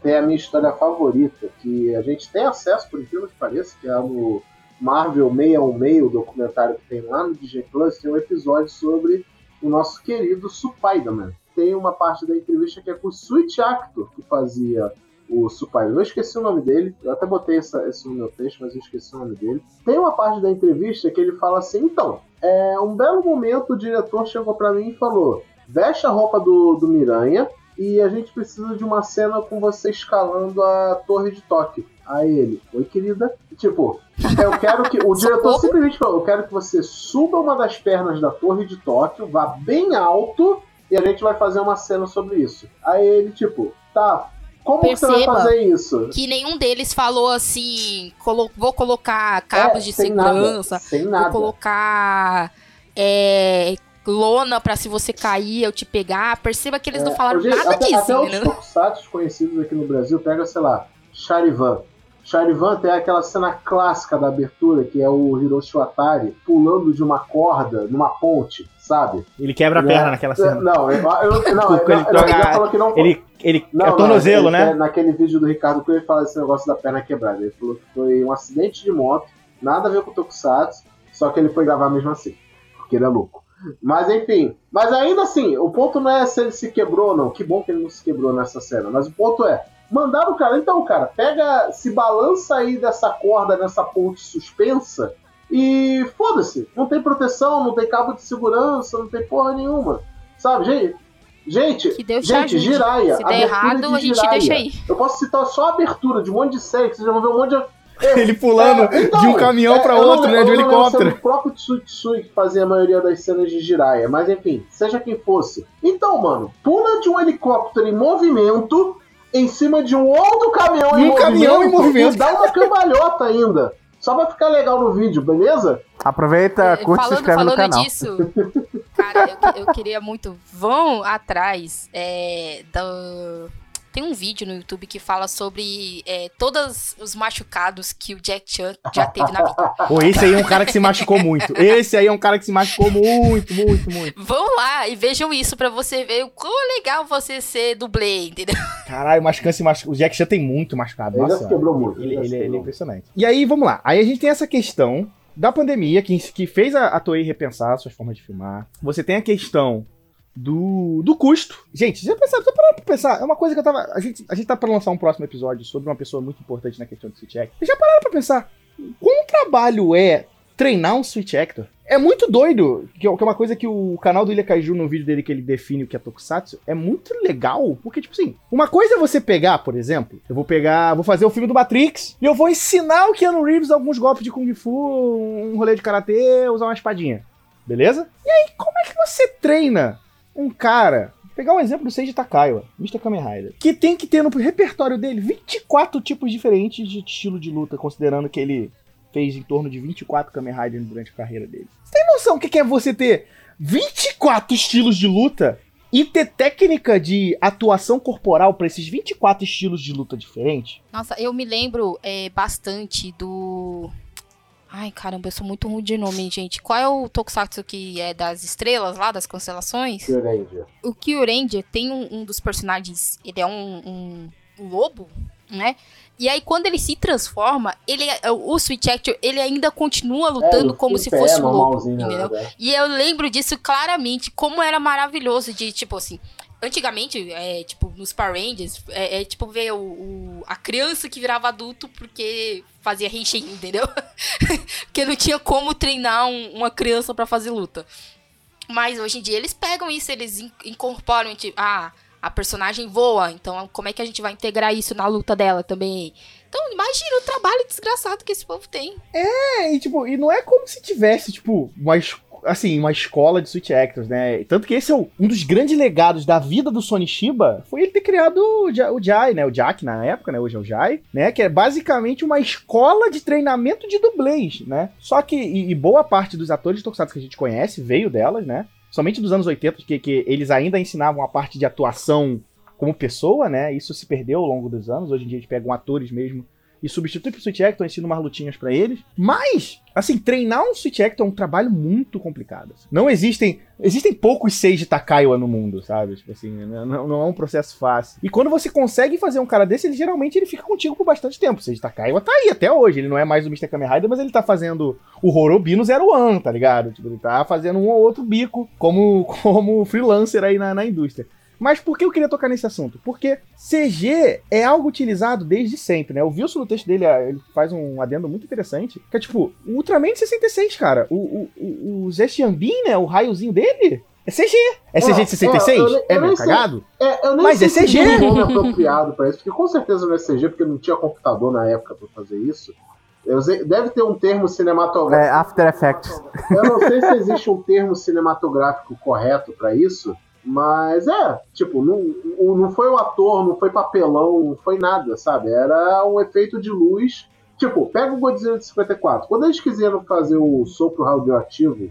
tem a minha história favorita, que a gente tem acesso, por incrível que pareça, que é no Marvel 616, o documentário que tem lá no Disney Plus, tem um episódio sobre o nosso querido Spider-Man. Tem uma parte da entrevista que é com o Switch Actor, que fazia o Spider-Man. Eu esqueci o nome dele, eu até botei essa, isso no meu texto, mas eu esqueci o nome dele. Tem uma parte da entrevista que ele fala assim, então, é, um belo momento o diretor chegou pra mim e falou, veste a roupa do, do Miranha e a gente precisa de uma cena com você escalando a torre de Tóquio. Aí ele, oi querida. Tipo, eu quero que. O [laughs] diretor simplesmente falou: eu quero que você suba uma das pernas da torre de Tóquio, vá bem alto e a gente vai fazer uma cena sobre isso. Aí ele, tipo, tá. Como que você vai Perceba fazer isso? Que nenhum deles falou assim, colo- vou colocar cabos É, de segurança, Nada, sem vou nada. colocar é, lona pra se você cair, eu te pegar. Perceba que eles não É, falaram gente, nada até, disso, Até entendeu? tokusatsu conhecidos aqui no Brasil, pega, sei lá, Charivan. Charivan tem aquela cena clássica da abertura, que é o Hiroshi Watari pulando de uma corda numa ponte, sabe? Ele quebra a Né? perna naquela cena. Não, eu, eu, [laughs] não, Porque ele eu, joga- já falou que não Ele, ele Não, é não, tornozelo, ele- né? é, Naquele vídeo do Ricardo Coelho, ele fala desse negócio da perna quebrada. Ele falou que foi um acidente de moto, nada a ver com o Tokusatsu, só que ele foi gravar mesmo assim, porque ele é louco. Mas enfim, mas ainda assim, o ponto não é se ele se quebrou ou não. Que bom que ele não se quebrou nessa cena, mas o ponto é. Mandaram o cara, então, cara, pega, se balança aí dessa corda, nessa ponte suspensa, e foda-se, não tem proteção, não tem cabo de segurança, não tem porra nenhuma. Sabe, gente? Gente, Que Deus te gente, ajude. Jiraya, Se der errado, de a gente Jiraya. deixa aí. Eu posso citar só a abertura de um monte de série, que vocês já vão ver um monte de. [laughs] Ele pulando É, então, de um caminhão é, não outro, lembro- né? De um não helicóptero. O próprio Tsutsui que fazia a maioria das cenas de Jiraya, mas enfim, seja quem fosse. Então, mano, pula de um helicóptero em movimento em cima de um outro caminhão em Um movimento. caminhão em movimento. E dá uma cambalhota ainda. Só pra ficar legal no vídeo, beleza? Aproveita, É, curte e se falando inscreve no falando canal. disso, cara, eu, eu queria muito. Vão atrás é, do. Tem um vídeo no YouTube que fala sobre é, todos os machucados que o Jack Chan já teve na vida. [laughs] Pô, esse aí é um cara que se machucou muito. Esse aí é um cara que se machucou muito, muito, muito. Vão lá e vejam isso pra você ver o quão legal você ser dublê, entendeu? Caralho, o machucando se machucou. O Jack Chan tem muito machucado. Ele já Nossa, quebrou muito. Ele, ele- ele é impressionante. E aí, vamos lá. Aí a gente tem essa questão da pandemia que, que fez a, a Toei repensar suas formas de filmar. Você tem a questão do, do custo. Gente, já pensaram, pararam pra pensar? É uma coisa que eu tava. A gente, a gente tá pra lançar um próximo episódio sobre uma pessoa muito importante na questão de Switch Actor. Já pararam pra pensar? Quão trabalho é treinar um Switch Actor? É muito doido, é que é uma coisa que o canal do Ilha Kaiju, no vídeo dele que ele define o que é Tokusatsu, é muito legal, porque, tipo assim, uma coisa é você pegar, por exemplo, eu vou pegar, vou fazer o filme do Matrix, e eu vou ensinar o Keanu Reeves alguns golpes de Kung Fu, um rolê de Karatê, usar uma espadinha, beleza? E aí, como é que você treina um cara... Pegar um exemplo do Seiji Takaiwa, Mr. Kamen Rider, que tem que ter no repertório dele 24 tipos diferentes de estilo de luta, considerando que ele fez em torno de 24 Kamen Rider durante a carreira dele. Você tem noção do que é você ter 24 estilos de luta e ter técnica de atuação corporal pra esses 24 estilos de luta diferentes? Nossa, eu me lembro é, bastante do. Ai, caramba, eu sou muito ruim de nome, gente. Qual é o Tokusatsu que é das estrelas lá, das constelações? Kyuranger. O Kyuranger tem um, um dos personagens, ele é um, um- lobo, né? E aí, quando ele se transforma, ele, é- o Switch Actor, ele ainda continua lutando É, como se fosse um lobo, né? E eu lembro disso claramente, como era maravilhoso de, tipo assim, antigamente, é, tipo, nos Power Rangers, é, é, tipo ver o, o- a criança que virava adulto porque fazia Henshin, entendeu? [laughs] porque não tinha como treinar um- uma criança pra fazer luta. Mas hoje em dia eles pegam isso, eles in- incorporam, tipo, ah, a personagem voa, então como é que a gente vai integrar isso na luta dela também? Então imagina o trabalho desgraçado que esse povo tem. É, e tipo, e não é como se tivesse, tipo, uma, es- assim, uma escola de Switch Actors, né? Tanto que esse é o- um dos grandes legados da vida do Sony Shiba, foi ele ter criado o, o Jai, né? O Jack na época, né? Hoje é o Jai, né? Que é basicamente uma escola de treinamento de dublês, né? Só que, e, e boa parte dos atores de Tokusatsu que a gente conhece veio delas, né? Somente dos anos 80, que, que eles ainda ensinavam a parte de atuação como pessoa, né? Isso se perdeu ao longo dos anos. Hoje em dia a gente pega um atores mesmo e substitui pro Switch Actor, ensina umas lutinhas pra eles. Mas, assim, treinar um Switch Actor é um trabalho muito complicado. Não existem. Existem poucos seis de Takaiwa no mundo, sabe? Tipo assim, não, não é um processo fácil. E quando você consegue fazer um cara desse, ele geralmente ele fica contigo por bastante tempo. O Seiji Takaiwa tá aí até hoje. Ele não é mais o Mr. Kamen Rider, mas ele tá fazendo o Horobi no Zero One, tá ligado? Tipo, ele tá fazendo um ou outro bico como, [laughs] como freelancer aí na, na indústria. Mas por que eu queria tocar nesse assunto? Porque CG é algo utilizado desde sempre, né? O Wilson no texto dele, ah, ele faz um adendo muito interessante, que é tipo, o Ultraman de 66, cara. O, o, o, o Zé Xiambin, né? O raiozinho dele é CG. É CG de 66? é, eu É, eu nem sei. cagado? É, eu nem Mas sei é CG. tem um nome apropriado pra isso, porque com certeza não é CG, porque não tinha computador na época pra fazer isso. Eu sei- deve ter um termo cinematográfico. É, After Effects. Eu não sei se existe um termo cinematográfico correto pra isso, mas é, tipo, não, o- não foi o ator, não foi papelão, não foi nada, sabe? Era um efeito de luz. Tipo, pega o Godzilla de 54. Quando eles quiseram fazer o sopro radioativo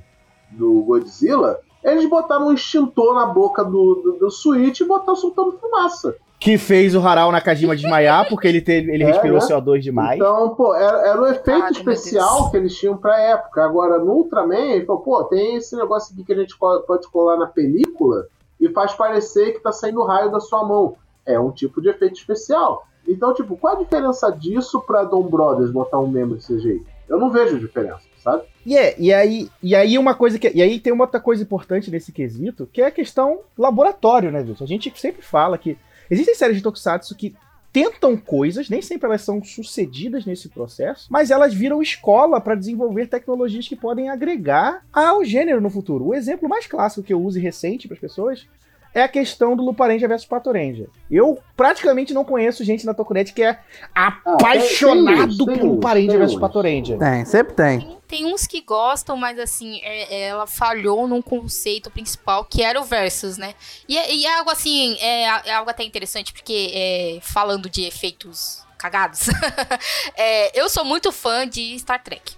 do Godzilla, eles botaram um extintor na boca do, do, do Switch e botaram soltando fumaça. Que fez o Haral Nakajima desmaiar, porque ele, teve, ele É, respirou né? CO2 demais. Então, pô, era, era um efeito meu especial que eles tinham pra época. Agora, no Ultraman, ele falou, pô, tem esse negócio aqui que a gente pode colar na película e faz parecer que tá saindo raio da sua mão. É um tipo de efeito especial. Então, tipo, qual a diferença disso pra Dom Brothers botar um membro de CGI? Eu não vejo diferença, sabe? E, é, e, aí, e aí uma coisa que. E aí tem uma outra coisa importante nesse quesito, que é a questão laboratório, né, Wilson? A gente sempre fala que existem séries de Tokusatsu que tentam coisas, nem sempre elas são sucedidas nesse processo, mas elas viram escola para desenvolver tecnologias que podem agregar ao gênero no futuro. O exemplo mais clássico que eu uso e recente para as pessoas é a questão do Luparendia versus Patorendia. Eu praticamente não conheço gente na Tokunet que é apaixonado tem uns, tem por Luparendia tem versus. Patorendia. Tem, sempre tem. Tem, uns que gostam, mas assim, é- é, ela falhou num conceito principal, que era o versus, né? E, é- e é algo assim, é, é algo até interessante, porque é, falando de efeitos cagados, [laughs] eu sou muito fã de Star Trek.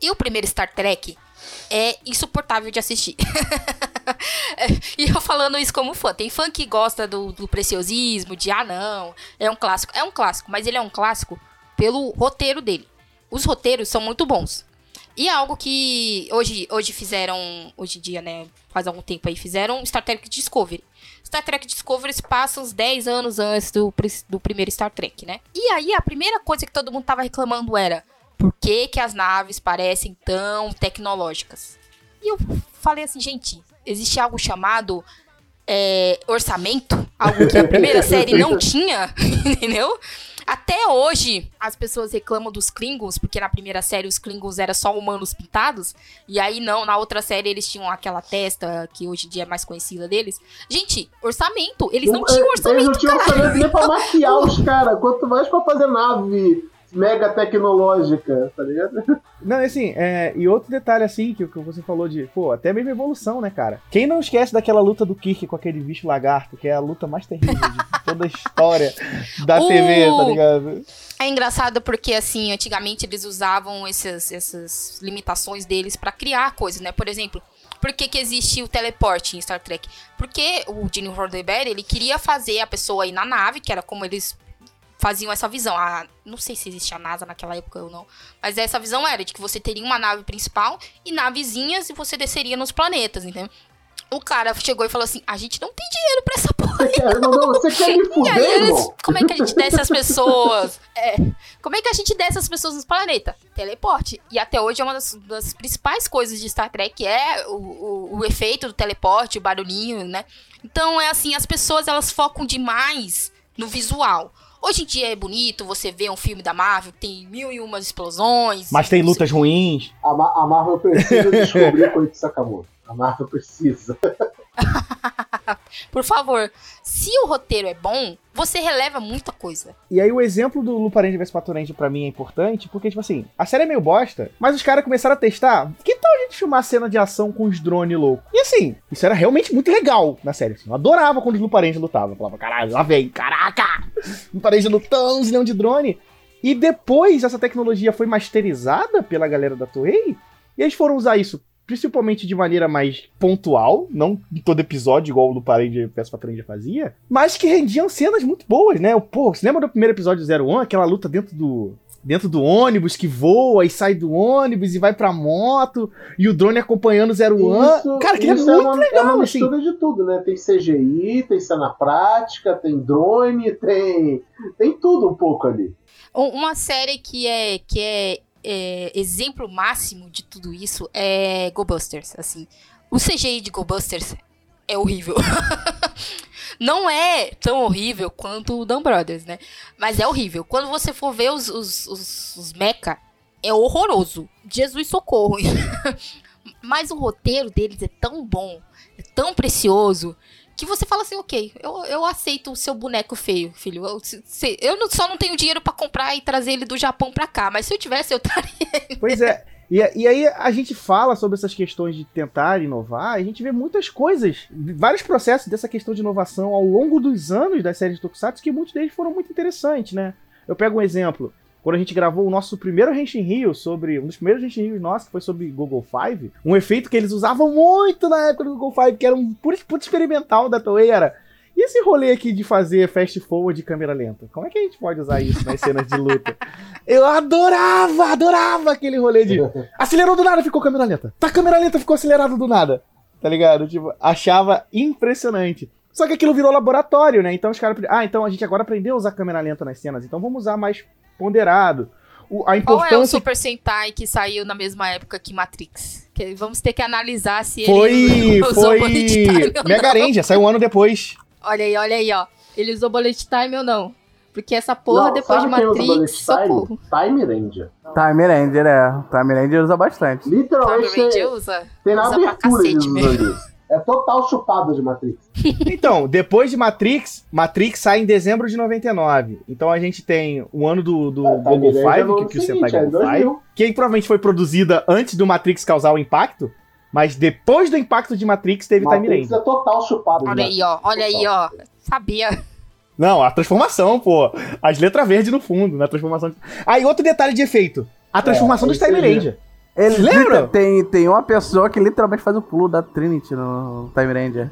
E o primeiro Star Trek é insuportável de assistir. [laughs] E eu falando isso como fã. Tem fã que gosta do, do preciosismo, de ah, não, é um clássico. É um clássico, mas ele é um clássico pelo roteiro dele. Os roteiros são muito bons. E é algo que hoje, hoje fizeram, hoje em dia, né, faz algum tempo aí, fizeram Star Trek Discovery. Star Trek Discovery se passa uns 10 anos antes do, do primeiro Star Trek, né? E aí a primeira coisa que todo mundo tava reclamando era por que, que as naves parecem tão tecnológicas? E eu falei assim, gente, existe algo chamado é, orçamento, algo que a primeira [laughs] série não tinha, [laughs] entendeu? Até hoje, as pessoas reclamam dos Klingons, porque na primeira série os Klingons eram só humanos pintados, e aí não, na outra série eles tinham aquela testa que hoje em dia é mais conhecida deles. Gente, orçamento, eles não tinham Eles não orçamento, tinham orçamento nem pra maquiar [laughs] os caras, quanto mais pra fazer nave mega tecnológica, tá ligado? [laughs] Não, assim, é, e outro detalhe, assim, que, que você falou de, pô, até mesmo evolução, né, cara? Quem não esquece daquela luta do Kirk com aquele bicho lagarto, que é a luta mais terrível de [laughs] toda a história da O- TV, tá ligado? É engraçado porque, assim, antigamente eles usavam esses, essas limitações deles pra criar coisas, né? Por exemplo, por que, que existe o teleporte em Star Trek? Porque o Gene Roddenberry, ele queria fazer a pessoa ir na nave, que era como eles faziam essa visão. A, não sei se existia a NASA naquela época ou não, mas essa visão era de que você teria uma nave principal e navezinhas e você desceria nos planetas, entendeu? O cara chegou e falou assim: a gente não tem dinheiro pra essa porra Você quer, não, não, você quer me e fuder, aí eles, como é que a gente desce as pessoas? [laughs] É, como é que a gente desce as pessoas nos planetas? Teleporte. E até hoje é uma das, das principais coisas de Star Trek é o, o, o efeito do teleporte, o barulhinho, né? Então é assim, as pessoas elas focam demais no visual. Hoje em dia é bonito você ver um filme da Marvel que tem mil e umas explosões. Mas tem lutas ruins. A, Ma- a Marvel precisa descobrir Koichi Sakamoto. A Marvel precisa. [laughs] [laughs] Por favor, se o roteiro é bom, você releva muita coisa. E aí o exemplo do Luparendia vs Patorendia pra mim é importante, porque, tipo assim, a série é meio bosta, mas os caras começaram a testar, que tal a gente filmar cena de ação com os drones loucos? E assim, isso era realmente muito legal na série. assim. eu adorava quando os Luparendia lutavam. Eu falava, caralho, lá vem, caraca! Luparendia lutando, um zilhão de drone. E depois essa tecnologia foi masterizada pela galera da Toei, e eles foram usar isso principalmente de maneira mais pontual, não em todo episódio, igual o do Parendia PS Patrendia fazia, mas que rendiam cenas muito boas, né? Pô, você lembra do primeiro episódio do 01, aquela luta dentro do dentro do ônibus que voa e sai do ônibus e vai pra moto e o drone acompanhando o 01? Cara, que é isso muito uma, legal, é uma assim. mistura de tudo, né? Tem CGI, tem cena prática, tem drone, tem tem tudo um pouco ali. Um- Uma série que é, que é, é, exemplo máximo de tudo isso é Go Busters, assim. O CGI de Go Busters é horrível. [laughs] Não é tão horrível quanto o Dan Brothers, né? Mas é horrível. Quando você for ver os, os, os, os mecha, é horroroso. Jesus socorro. [laughs] Mas o roteiro deles é tão bom, é tão precioso, que você fala assim, ok, eu, eu aceito o seu boneco feio, filho. Eu, se- eu não- só não tenho dinheiro pra comprar e trazer ele do Japão pra cá, mas se eu tivesse, eu traria. [laughs] Pois é. E, e aí a gente fala sobre essas questões de tentar inovar, a gente vê muitas coisas, vários processos dessa questão de inovação ao longo dos anos das séries de Tokusatsu, que muitos deles foram muito interessantes, né? Eu pego um exemplo. Quando a gente gravou o nosso primeiro Henshin Rio sobre. Um dos primeiros Henshin Rios nossos, que foi sobre Google Five. Um efeito que eles usavam muito na época do Google Five, que era um puro, puro experimental da Toei, era. E esse rolê aqui de fazer fast forward de câmera lenta? Como é que a gente pode usar isso nas cenas de luta? [laughs] Eu adorava, adorava aquele rolê de. [laughs] Acelerou do nada, ficou câmera lenta. Tá câmera lenta, ficou acelerado do nada. Tá ligado? Tipo, achava impressionante. Só que aquilo virou laboratório, né? Então os caras. Ah, então a gente agora aprendeu a usar câmera lenta nas cenas, então vamos usar mais ponderado. O, a Qual importância. é o Super Sentai que saiu na mesma época que Matrix? Que vamos ter que analisar se Foi. ele [laughs] usou Foi. time Mega. Ranger, saiu um ano depois. Olha aí, olha aí, ó. Ele usou bullet time ou não? Porque essa porra, Não, depois de Matrix, socorro. Time? Time Ranger. Time Ranger, é. Time Ranger usa bastante. Time Literalmente tem, Ranger usa. tem na usa pra abertura eles cacete mesmo. [laughs] É total chupado de Matrix. [laughs] Então, depois de Matrix, Matrix sai em dezembro de 99. Então a gente tem o ano do, do É, Time Google Five, no que, que o Sentai é Google 2000. Five, que provavelmente foi produzida antes do Matrix causar o impacto, mas depois do impacto de Matrix teve Time Matrix é total chupado de Olha aí, ó. Olha aí, ó. Sabia. Não, a transformação, pô. As letras verdes no fundo, na transformação. Aí, outro detalhe de efeito. A transformação É, dos Time Ranger. Eles Lembra? Tem, tem uma pessoa que literalmente faz o pulo da Trinity no Time Ranger.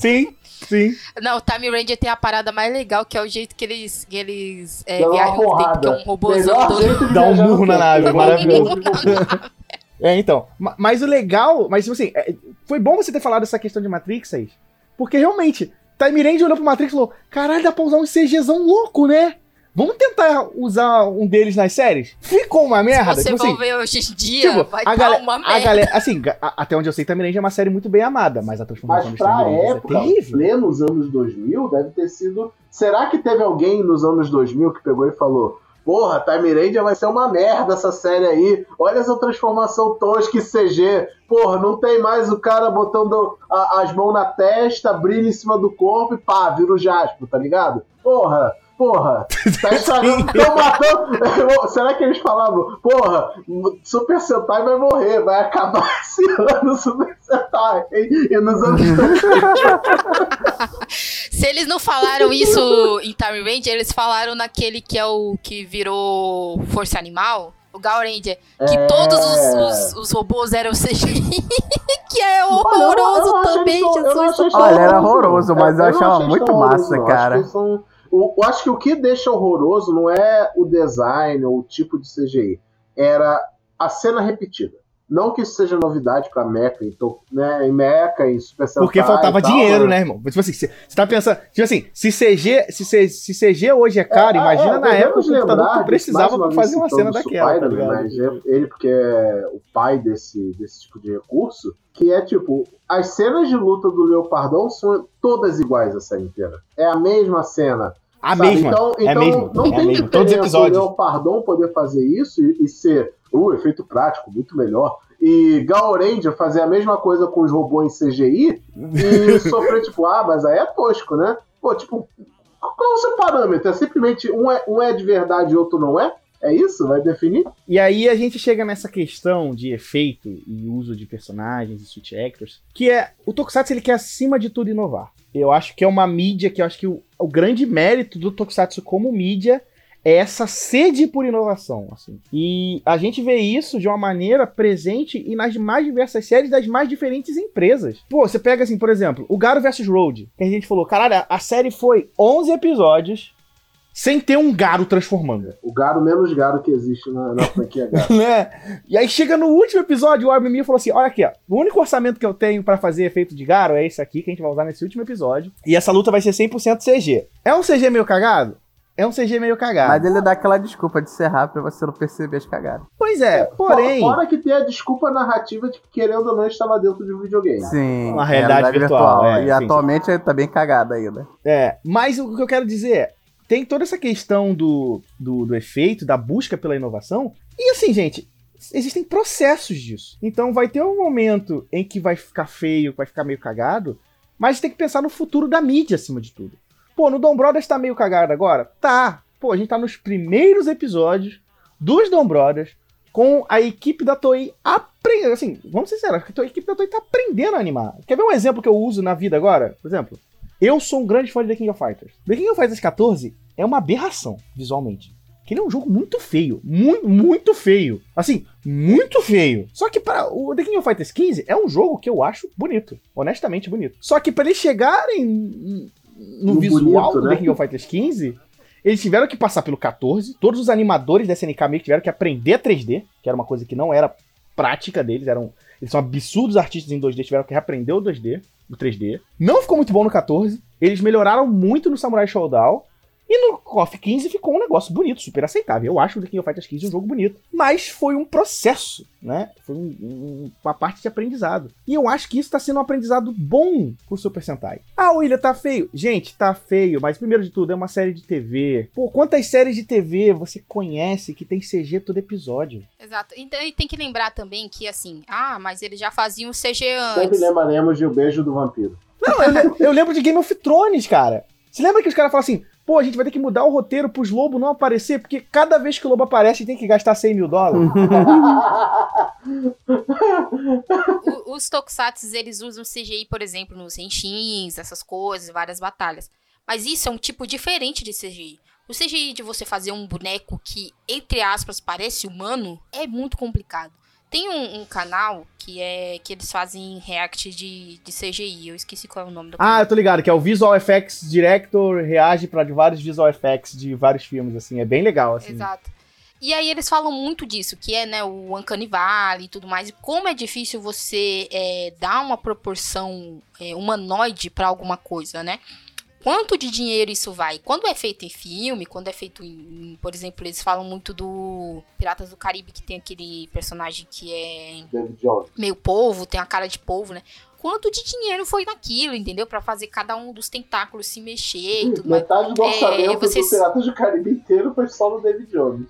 Sim, sim. Não, o Time Ranger tem a parada mais legal, que é o jeito que eles, que eles é, viajam no tempo, que é um robôzão todo. Dá um murro na nave, [laughs] maravilhoso. É, então. Ma- Mas o legal, mas tipo assim, é, foi bom você ter falado essa questão de Matrix aí. Porque realmente, Time Ranger olhou pro Matrix e falou: caralho, dá pra usar um CGzão louco, né? Vamos tentar usar um deles nas séries? Ficou uma merda. Se você tipo for assim, ver hoje em dia, tipo, vai a, dar uma a merda. galera, assim, a- até onde eu sei, Time Ranger é uma série muito bem amada, mas a transformação Mas dos Time pra Rangers época, é terrível. plenos anos 2000, deve ter sido... Será que teve alguém nos anos 2000 que pegou e falou Porra, Time Ranger vai ser uma merda essa série aí. Olha essa transformação tosca e CG. Porra, não tem mais o cara botando a- as mãos na testa, brilha em cima do corpo e pá, vira o Jasper, tá ligado? Porra, porra. [laughs] Tá estragando, tão matando. Será que eles falavam, porra, Super Sentai vai morrer, vai acabar [laughs] esse ano Super Sentai. E, e nos anos [laughs] Se eles não falaram isso em Time Ranger, eles falaram naquele que é o que virou Força Animal, o Gal Ranger, que É. todos os, os- os robôs eram CGI, que é Olha, eu- horroroso eu também, eu Jesus. Olha, era horroroso, horroroso, mas eu não achava muito horroroso, massa, cara. Acho que, são- o- eu acho que o que deixa horroroso não é o design ou o tipo de CGI, era a cena repetida. Não que isso seja novidade pra Mecha, então, né, em Mecha, em Super Sentai Porque faltava tal, dinheiro, né? né, irmão? Tipo assim, você tá pensando. Tipo assim, se CG, se, C- se CG hoje é caro, É, imagina é, na época o computador que precisava pra fazer uma cena daquela, tá ligado? Mas é- ele, porque é o pai desse, desse tipo de recurso, que é tipo, as cenas de luta do Leopardão são todas iguais a série inteira. É a mesma cena. A sabe? mesma. Então, é então mesma. não é tem. Todos os diferença episódios. o Leopardon poder fazer isso e, e ser o efeito prático muito melhor. E Gal Ranger fazer a mesma coisa com os robôs em CGI e [laughs] sofrer, tipo, ah, mas aí é tosco, né? Pô, tipo, qual é o seu parâmetro? É simplesmente um é, um é de verdade e outro não é? É isso? Vai definir? E aí a gente chega nessa questão de efeito e uso de personagens e switch actors, que é o Tokusatsu ele quer acima de tudo inovar. Eu acho que é uma mídia que eu acho que o, o grande mérito do Tokusatsu como mídia é essa sede por inovação, assim. E a gente vê isso de uma maneira presente e nas mais diversas séries das mais diferentes empresas. Pô, você pega assim, por exemplo, o Garo vs Road, que a gente falou, caralho, a série foi 11 episódios sem ter um Garo transformando O garo menos garo que existe na, na franquia garo. [laughs] né? E aí chega no último episódio, o Armin falou assim: olha aqui, ó, o único orçamento que eu tenho pra fazer efeito de Garo é esse aqui que a gente vai usar nesse último episódio. E essa luta vai ser 100% CG. É um CG meio cagado? É um CG meio cagado. Mas ele dá aquela desculpa de ser rápido pra você não perceber as cagadas. Pois é, porém, Fora que tem a desculpa narrativa de que, querendo ou não, estava dentro de um videogame. Sim. Uma realidade virtual, é, e sim, atualmente tá bem cagada ainda. é. Mas o que eu quero dizer é. Tem toda essa questão do, do, do efeito, da busca pela inovação. E assim, gente, existem processos disso. Então vai ter um momento em que vai ficar feio, vai ficar meio cagado, mas tem que pensar no futuro da mídia acima de tudo. Pô, no Dom Brothers tá meio cagado agora? Tá. Pô, a gente tá nos primeiros episódios dos Dom Brothers com a equipe da Toei aprendendo. Assim, vamos ser sinceros, a equipe da Toei tá aprendendo a animar. Quer ver um exemplo que eu uso na vida agora? Por exemplo, eu sou um grande fã de The King of Fighters. The King of Fighters 14 é uma aberração, visualmente. que ele é um jogo muito feio. Muito, muito feio. Assim, muito feio. Só que para o The King of Fighters 15 é um jogo que eu acho bonito. Honestamente bonito. Só que para eles chegarem no, No visual bonito, do né? The King of Fighters 15, eles tiveram que passar pelo 14. Todos os animadores da SNK meio que tiveram que aprender 3D, que era uma coisa que não era prática deles. Eram, eles são absurdos artistas em 2D, tiveram que reaprender o 2D, o 3D. Não ficou muito bom no 14. Eles melhoraram muito no Samurai Showdown. E no KOF 15 ficou um negócio bonito, super aceitável. Eu acho o The King of Fighters 15 um jogo bonito. Mas foi um processo, né? Foi um- um- uma parte de aprendizado. E eu acho que isso tá sendo um aprendizado bom pro Super Sentai. Ah, William, tá feio. Gente, tá feio, mas primeiro de tudo, é uma série de TV. Pô, quantas séries de TV você conhece que tem CG todo episódio? Exato. Então, e tem que lembrar também que, assim, ah, mas eles já faziam CG Sempre antes. lembraremos de O Beijo do Vampiro. Não, eu, eu lembro de Game of Thrones, cara. Você lembra que os caras falam assim, pô, a gente vai ter que mudar o roteiro pros lobos não aparecer, porque cada vez que o lobo aparece, a gente tem que gastar 100 mil dólares. [laughs] O- os Tokusatsu, eles usam CGI, por exemplo, nos Henshins, essas coisas, várias batalhas. Mas isso é um tipo diferente de CGI. O CGI de você fazer um boneco que, entre aspas, parece humano, é muito complicado. Tem um, um canal que é que eles fazem react de, de CGI. Eu esqueci qual é o nome do ah, canal. eu tô ligado, que é o Visual Effects Director, reage pra vários Visual Effects de vários filmes, assim, é bem legal, assim. Exato. E aí eles falam muito disso, que é né, o Uncanny Valley e tudo mais. E como é difícil você é, dar uma proporção é, humanoide pra alguma coisa, né? Quanto de dinheiro isso vai? Quando é feito em filme, quando é feito em. Por exemplo, eles falam muito do Piratas do Caribe, que tem aquele personagem que é David Jones. meio polvo, tem a cara de polvo, né? Quanto de dinheiro foi naquilo, entendeu? Pra fazer cada um dos tentáculos se mexer e tudo mais. Metade do É, orçamento vocês- do Piratas do Caribe inteiro foi só no David Jones.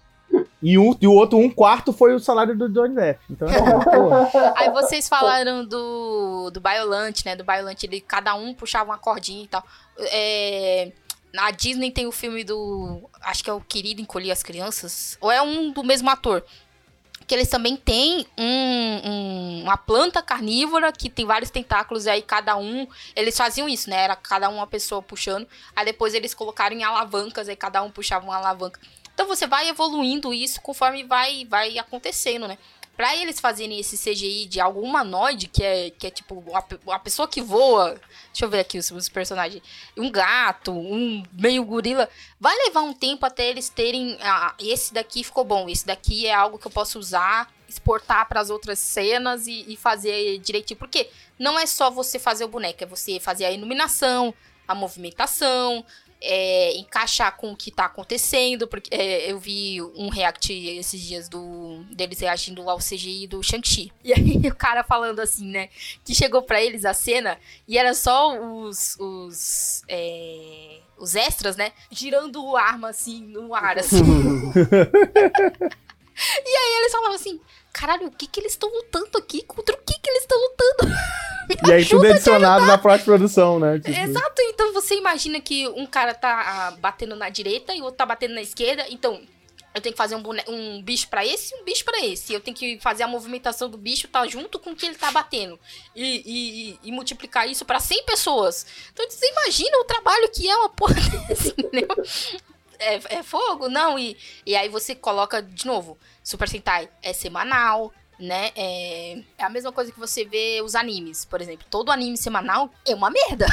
E, um, e o outro, um quarto, foi o salário do Johnny Depp. Então, porra. Aí vocês falaram do, do Biolante, né? Do Biolante, ele, cada um puxava uma cordinha e tal. É, na Disney tem o filme do. Acho que é o Querido Encolher as Crianças. Ou é um do mesmo ator. Que eles também têm um- um- uma planta carnívora que tem vários tentáculos, e aí cada um. Eles faziam isso, né? Era cada uma pessoa puxando. Aí depois eles colocaram em alavancas, aí cada um puxava uma alavanca. Então você vai evoluindo isso conforme vai, vai acontecendo, né? Pra eles fazerem esse CGI de algum humanoide, que é, que é tipo a, a pessoa que voa. Deixa eu ver aqui os, os personagens. Um gato, um meio gorila. Vai levar um tempo até eles terem. Ah, esse daqui ficou bom, esse daqui é algo que eu posso usar, exportar para as outras cenas e, e fazer direitinho. Porque não é só você fazer o boneco, é você fazer a iluminação, a movimentação, é, encaixar com o que tá acontecendo, porque é, eu vi um react esses dias do deles reagindo ao CGI do Shang-Chi. [laughs] E aí o cara falando assim, né, que chegou pra eles a cena e era só os os, é, os extras, né, girando arma assim no ar assim. [laughs] e aí eles falavam assim: "Caralho, o que que eles estão lutando aqui? Contra o que que eles estão lutando?" [laughs] E aí tudo é adicionado na pós-produção, né? Tipo, Exato, então você imagina que um cara tá ah, batendo na direita e o outro tá batendo na esquerda, então eu tenho que fazer um, bone- um bicho pra esse e um bicho pra esse. Eu tenho que fazer a movimentação do bicho tá junto com o que ele tá batendo e, e- e- multiplicar isso pra 100 pessoas. Então você imagina o trabalho que é uma porra [laughs] desse, entendeu? É, é fogo? Não, e, e aí você coloca de novo, Super Sentai é semanal, né? É, é a mesma coisa que você vê os animes, por exemplo. Todo anime semanal é uma merda.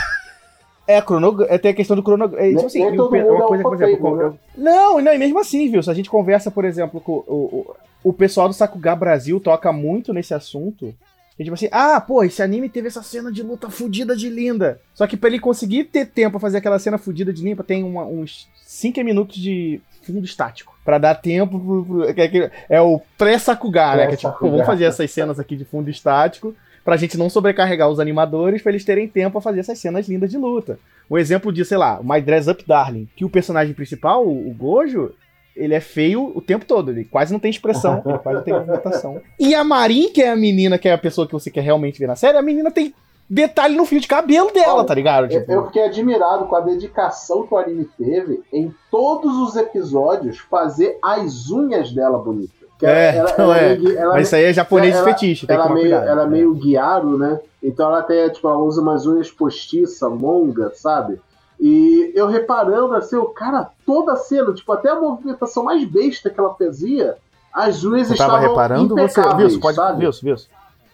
É, crono... é, tem a questão do cronograma. É, tipo assim, e mundo uma é coisa, por exemplo, eu- Não, não, e mesmo assim, viu? Se a gente conversa, por exemplo, com o, o, o pessoal do Sakuga Brasil toca muito nesse assunto. E tipo assim, ah, pô, esse anime teve essa cena de luta fudida de linda. Só que pra ele conseguir ter tempo pra fazer aquela cena fudida de limpa, tem uma- uns 5 minutos de fundo estático. Pra dar tempo pro. pro- é, é o pré-Sakuga, né? Que é tipo, pô, vamos fazer essas cenas aqui de fundo estático. Pra gente não sobrecarregar os animadores, pra eles terem tempo a fazer essas cenas lindas de luta. Um exemplo disso, sei lá, My Dress Up Darling, que o personagem principal, o Gojo, ele é feio o tempo todo, ele quase não tem expressão, [laughs] ele quase não tem movimentação. E a Marin, que é a menina, que é a pessoa que você quer realmente ver na série, a menina tem detalhe no fio de cabelo dela, tá ligado? Eu, Tipo, eu fiquei admirado com a dedicação que o anime teve em todos os episódios fazer as unhas dela bonitas. Que É, não é. meio- ela- mas isso aí é japonês ela- fetiche, tem que ela tomar meio, cuidado. ela é né? meio guiaro, né? Então ela tem, tipo, ela usa umas unhas postiças, longas, sabe? E eu reparando assim, o cara, toda a cena, tipo, até a movimentação mais besta que ela fazia, as duas Você tava estavam reparando, você. Wilson, pode. sabe? Wilson, Wilson.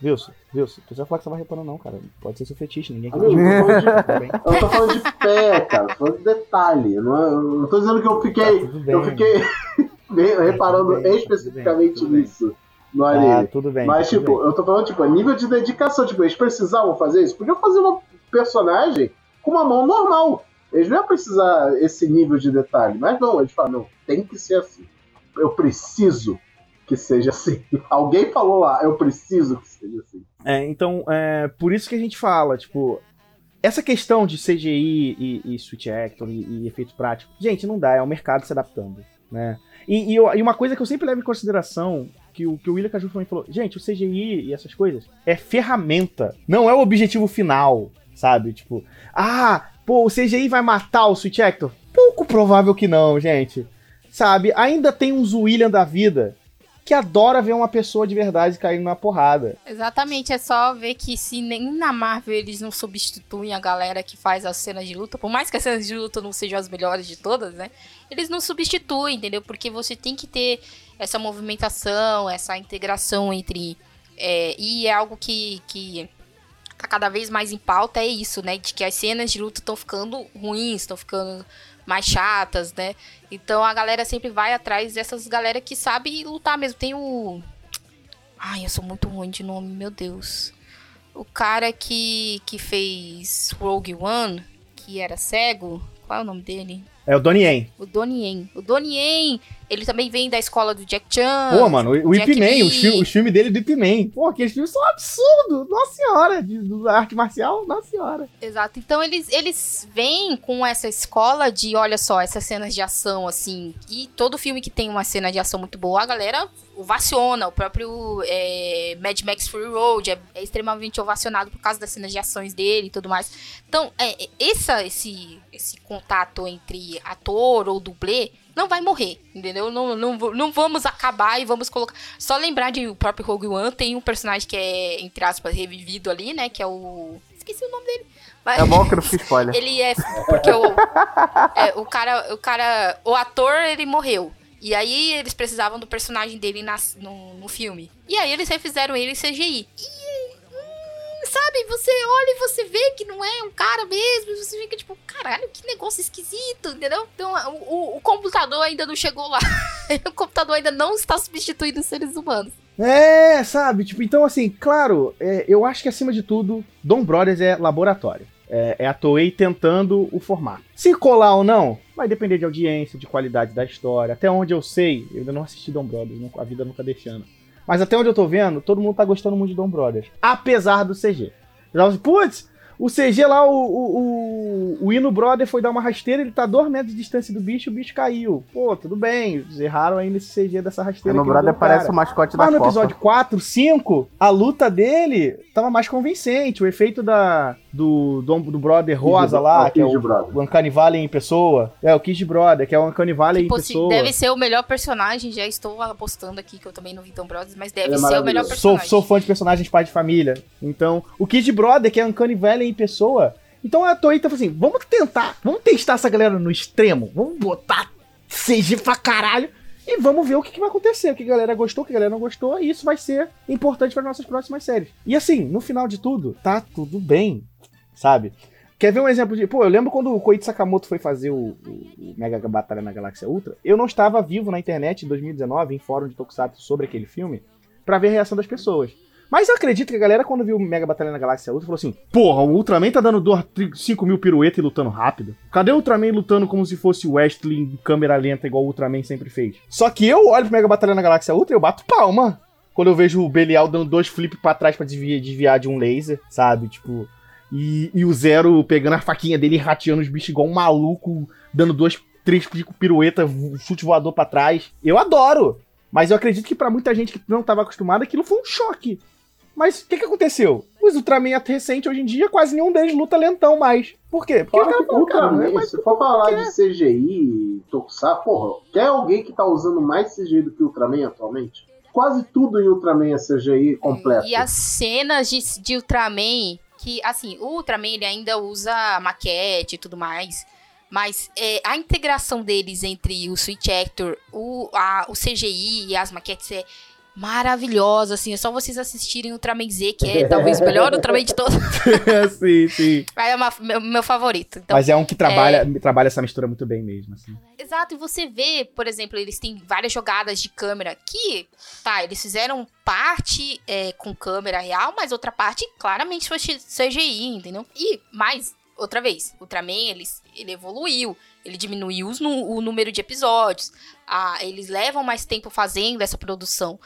Wilson, Wilson. Você vai falar que você tava reparando, não, cara. Pode ser seu fetiche, ninguém Amigo, eu tô falando de- [laughs] bem. Eu não tô falando de pé, cara, tô falando de detalhe. Não, é- não tô dizendo que eu Tá fiquei. bem. eu fiquei bem- reparando bem, especificamente tudo bem. nisso no Ah, tudo bem. Mas, tudo tipo, eu tô falando, tipo, a nível de dedicação. Tipo, eles precisavam fazer isso. Podiam fazer uma personagem com uma mão normal. Eles não iam precisar esse nível de detalhe. Mas não, eles falam, não, tem que ser assim. Eu preciso que seja assim. [laughs] Alguém falou lá, eu preciso que seja assim. É, então, é, por isso que a gente fala, tipo, essa questão de CGI e, e Switch Actor e, e efeitos práticos, gente, não dá, é o mercado se adaptando, né? E, e e uma coisa que eu sempre levo em consideração, que o, que o William Caju também falou, gente, o CGI e essas coisas é ferramenta, não é o objetivo final, sabe? Tipo, ah, pô, o CGI vai matar o Switch Actor? Pouco provável que não, gente. Sabe? Ainda tem uns William da vida que adora ver uma pessoa de verdade caindo na porrada. Exatamente, é só ver que se nem na Marvel eles não substituem a galera que faz as cenas de luta, por mais que as cenas de luta não sejam as melhores de todas, né? Eles não substituem, entendeu? Porque você tem que ter essa movimentação, essa integração entre. é, e é algo que, que tá cada vez mais em pauta, é isso, né? De que as cenas de luta estão ficando ruins, estão ficando mais chatas, né? Então a galera sempre vai atrás dessas galera que sabe lutar mesmo. Tem o. Ai, eu sou muito ruim de nome, meu Deus. O cara que, que fez Rogue One, que era cego, qual é o nome dele? É o Donnie Yen. O Donnie Yen. O Donnie Yen, ele também vem da escola do Jack Chan. Pô, mano, o, o Ip Man, os, fi- os filmes dele do Ip Man. Pô, aqueles filmes são absurdos. Nossa senhora, de, do arte marcial, nossa senhora. Exato. Então eles, eles vêm com essa escola de, olha só, essas cenas de ação, assim. E todo filme que tem uma cena de ação muito boa, a galera ovaciona. O próprio é, Mad Max Fury Road é, é extremamente ovacionado por causa das cenas de ações dele e tudo mais. Então, é, é, essa, esse, esse contato entre ator ou dublê não vai morrer, entendeu? Não, não, não vamos acabar e vamos colocar. Só lembrar de o próprio Rogue One, tem um personagem que é, entre aspas, revivido ali, né? Que é o. Esqueci o nome dele. Mas... É bom que não fiz spoiler. Ele é. Porque o, é, o cara. O cara. O ator, ele morreu. E aí eles precisavam do personagem dele nas- no, no filme. E aí eles refizeram ele em CGI. E. Sabe, você olha e você vê que não é um cara mesmo, você fica tipo, caralho, que negócio esquisito, entendeu? Então o, o- computador ainda não chegou lá. [laughs] o computador ainda não está substituindo os seres humanos. É, sabe? Tipo, então, assim, claro, é, eu acho que acima de tudo, Dom Brothers é laboratório. É, é a Toei tentando o formato. Se colar ou não, vai depender de audiência, de qualidade da história. Até onde eu sei, eu ainda não assisti Dom Brothers, a vida nunca deixando. Mas até onde eu tô vendo, todo mundo tá gostando muito de Dom Brothers. Apesar do CG. Assim, putz, o CG lá, o, o, o, o Hino Brother foi dar uma rasteira, ele tá a dois metros de distância do bicho e o bicho caiu. Pô, tudo bem, eles erraram aí nesse CG dessa rasteira. No que não brother parece o mascote da Mas no Copa. episódio 4, 5, a luta dele tava mais convincente. O efeito da, do, do, do brother rosa lá, que é o, Brother. o Uncanny Valley em pessoa. É, o Kid Brother, que é o Uncanny Valley em Tipo, se pessoa. deve ser o melhor personagem, já estou apostando aqui, que eu também não vi Tom Brothers, mas deve é ser o melhor maravilhoso. Sou, personagem. sou fã de personagens pai de família. Então, o Kid Brother, que é Uncanny Valley em pessoa. Então a Toei tá falando assim, vamos tentar, vamos testar essa galera no extremo. Vamos botar CG pra caralho. E vamos ver o que, que vai acontecer. O que a galera gostou, o que a galera não gostou. E isso vai ser importante para nossas próximas séries. E assim, no final de tudo, tá tudo bem. Sabe? Quer ver um exemplo de. Pô, eu lembro quando o Koichi Sakamoto foi fazer o, o- Mega Batalha na Galáxia Ultra. Eu não estava vivo na internet em 2019, em fórum de Tokusatsu sobre aquele filme, pra ver a reação das pessoas. Mas eu acredito que a galera, quando viu Mega Batalha na Galáxia Ultra, falou assim: Porra, o Ultraman tá dando 5 mil piruetas e lutando rápido. Cadê o Ultraman lutando como se fosse o Wesley em câmera lenta, igual o Ultraman sempre fez? Só que eu olho pro Mega Batalha na Galáxia Ultra e eu bato palma. Quando eu vejo o Belial dando dois flips pra trás pra desviar, desviar de um laser, sabe? Tipo. E, e o Zero pegando a faquinha dele e rateando os bichos igual um maluco, dando duas, três piruetas, chute voador pra trás. Eu adoro! Mas eu acredito que pra muita gente que não estava acostumada, aquilo foi um choque. Mas o que, que aconteceu? Os Ultraman recentes, hoje em dia, quase nenhum deles luta lentão mais. Por quê? Porque o Fora que é Ultraman, se for falar de CGI, Tokusatsu, porra, quer alguém que tá usando mais CGI do que Ultraman atualmente? Quase tudo em Ultraman é CGI completo. E as cenas de, de Ultraman que, assim, o Ultraman ele ainda usa maquete e tudo mais. Mas é, a integração deles entre o Switch Actor, o, a, o CGI e as maquetes é maravilhosa, assim. É só vocês assistirem o Ultraman Z, que é talvez o melhor [laughs] Ultraman de todos. [laughs] sim, sim. É uma, meu, meu favorito. Então, Mas é um que trabalha, trabalha essa mistura muito bem mesmo, assim. Exato, e você vê, por exemplo, eles têm várias jogadas de câmera que, tá, eles fizeram parte é, com câmera real, mas outra parte claramente foi CGI, entendeu? E, mais, outra vez, o Ultraman, ele, ele evoluiu, ele diminuiu os, o número de episódios, a, eles levam mais tempo fazendo essa produção.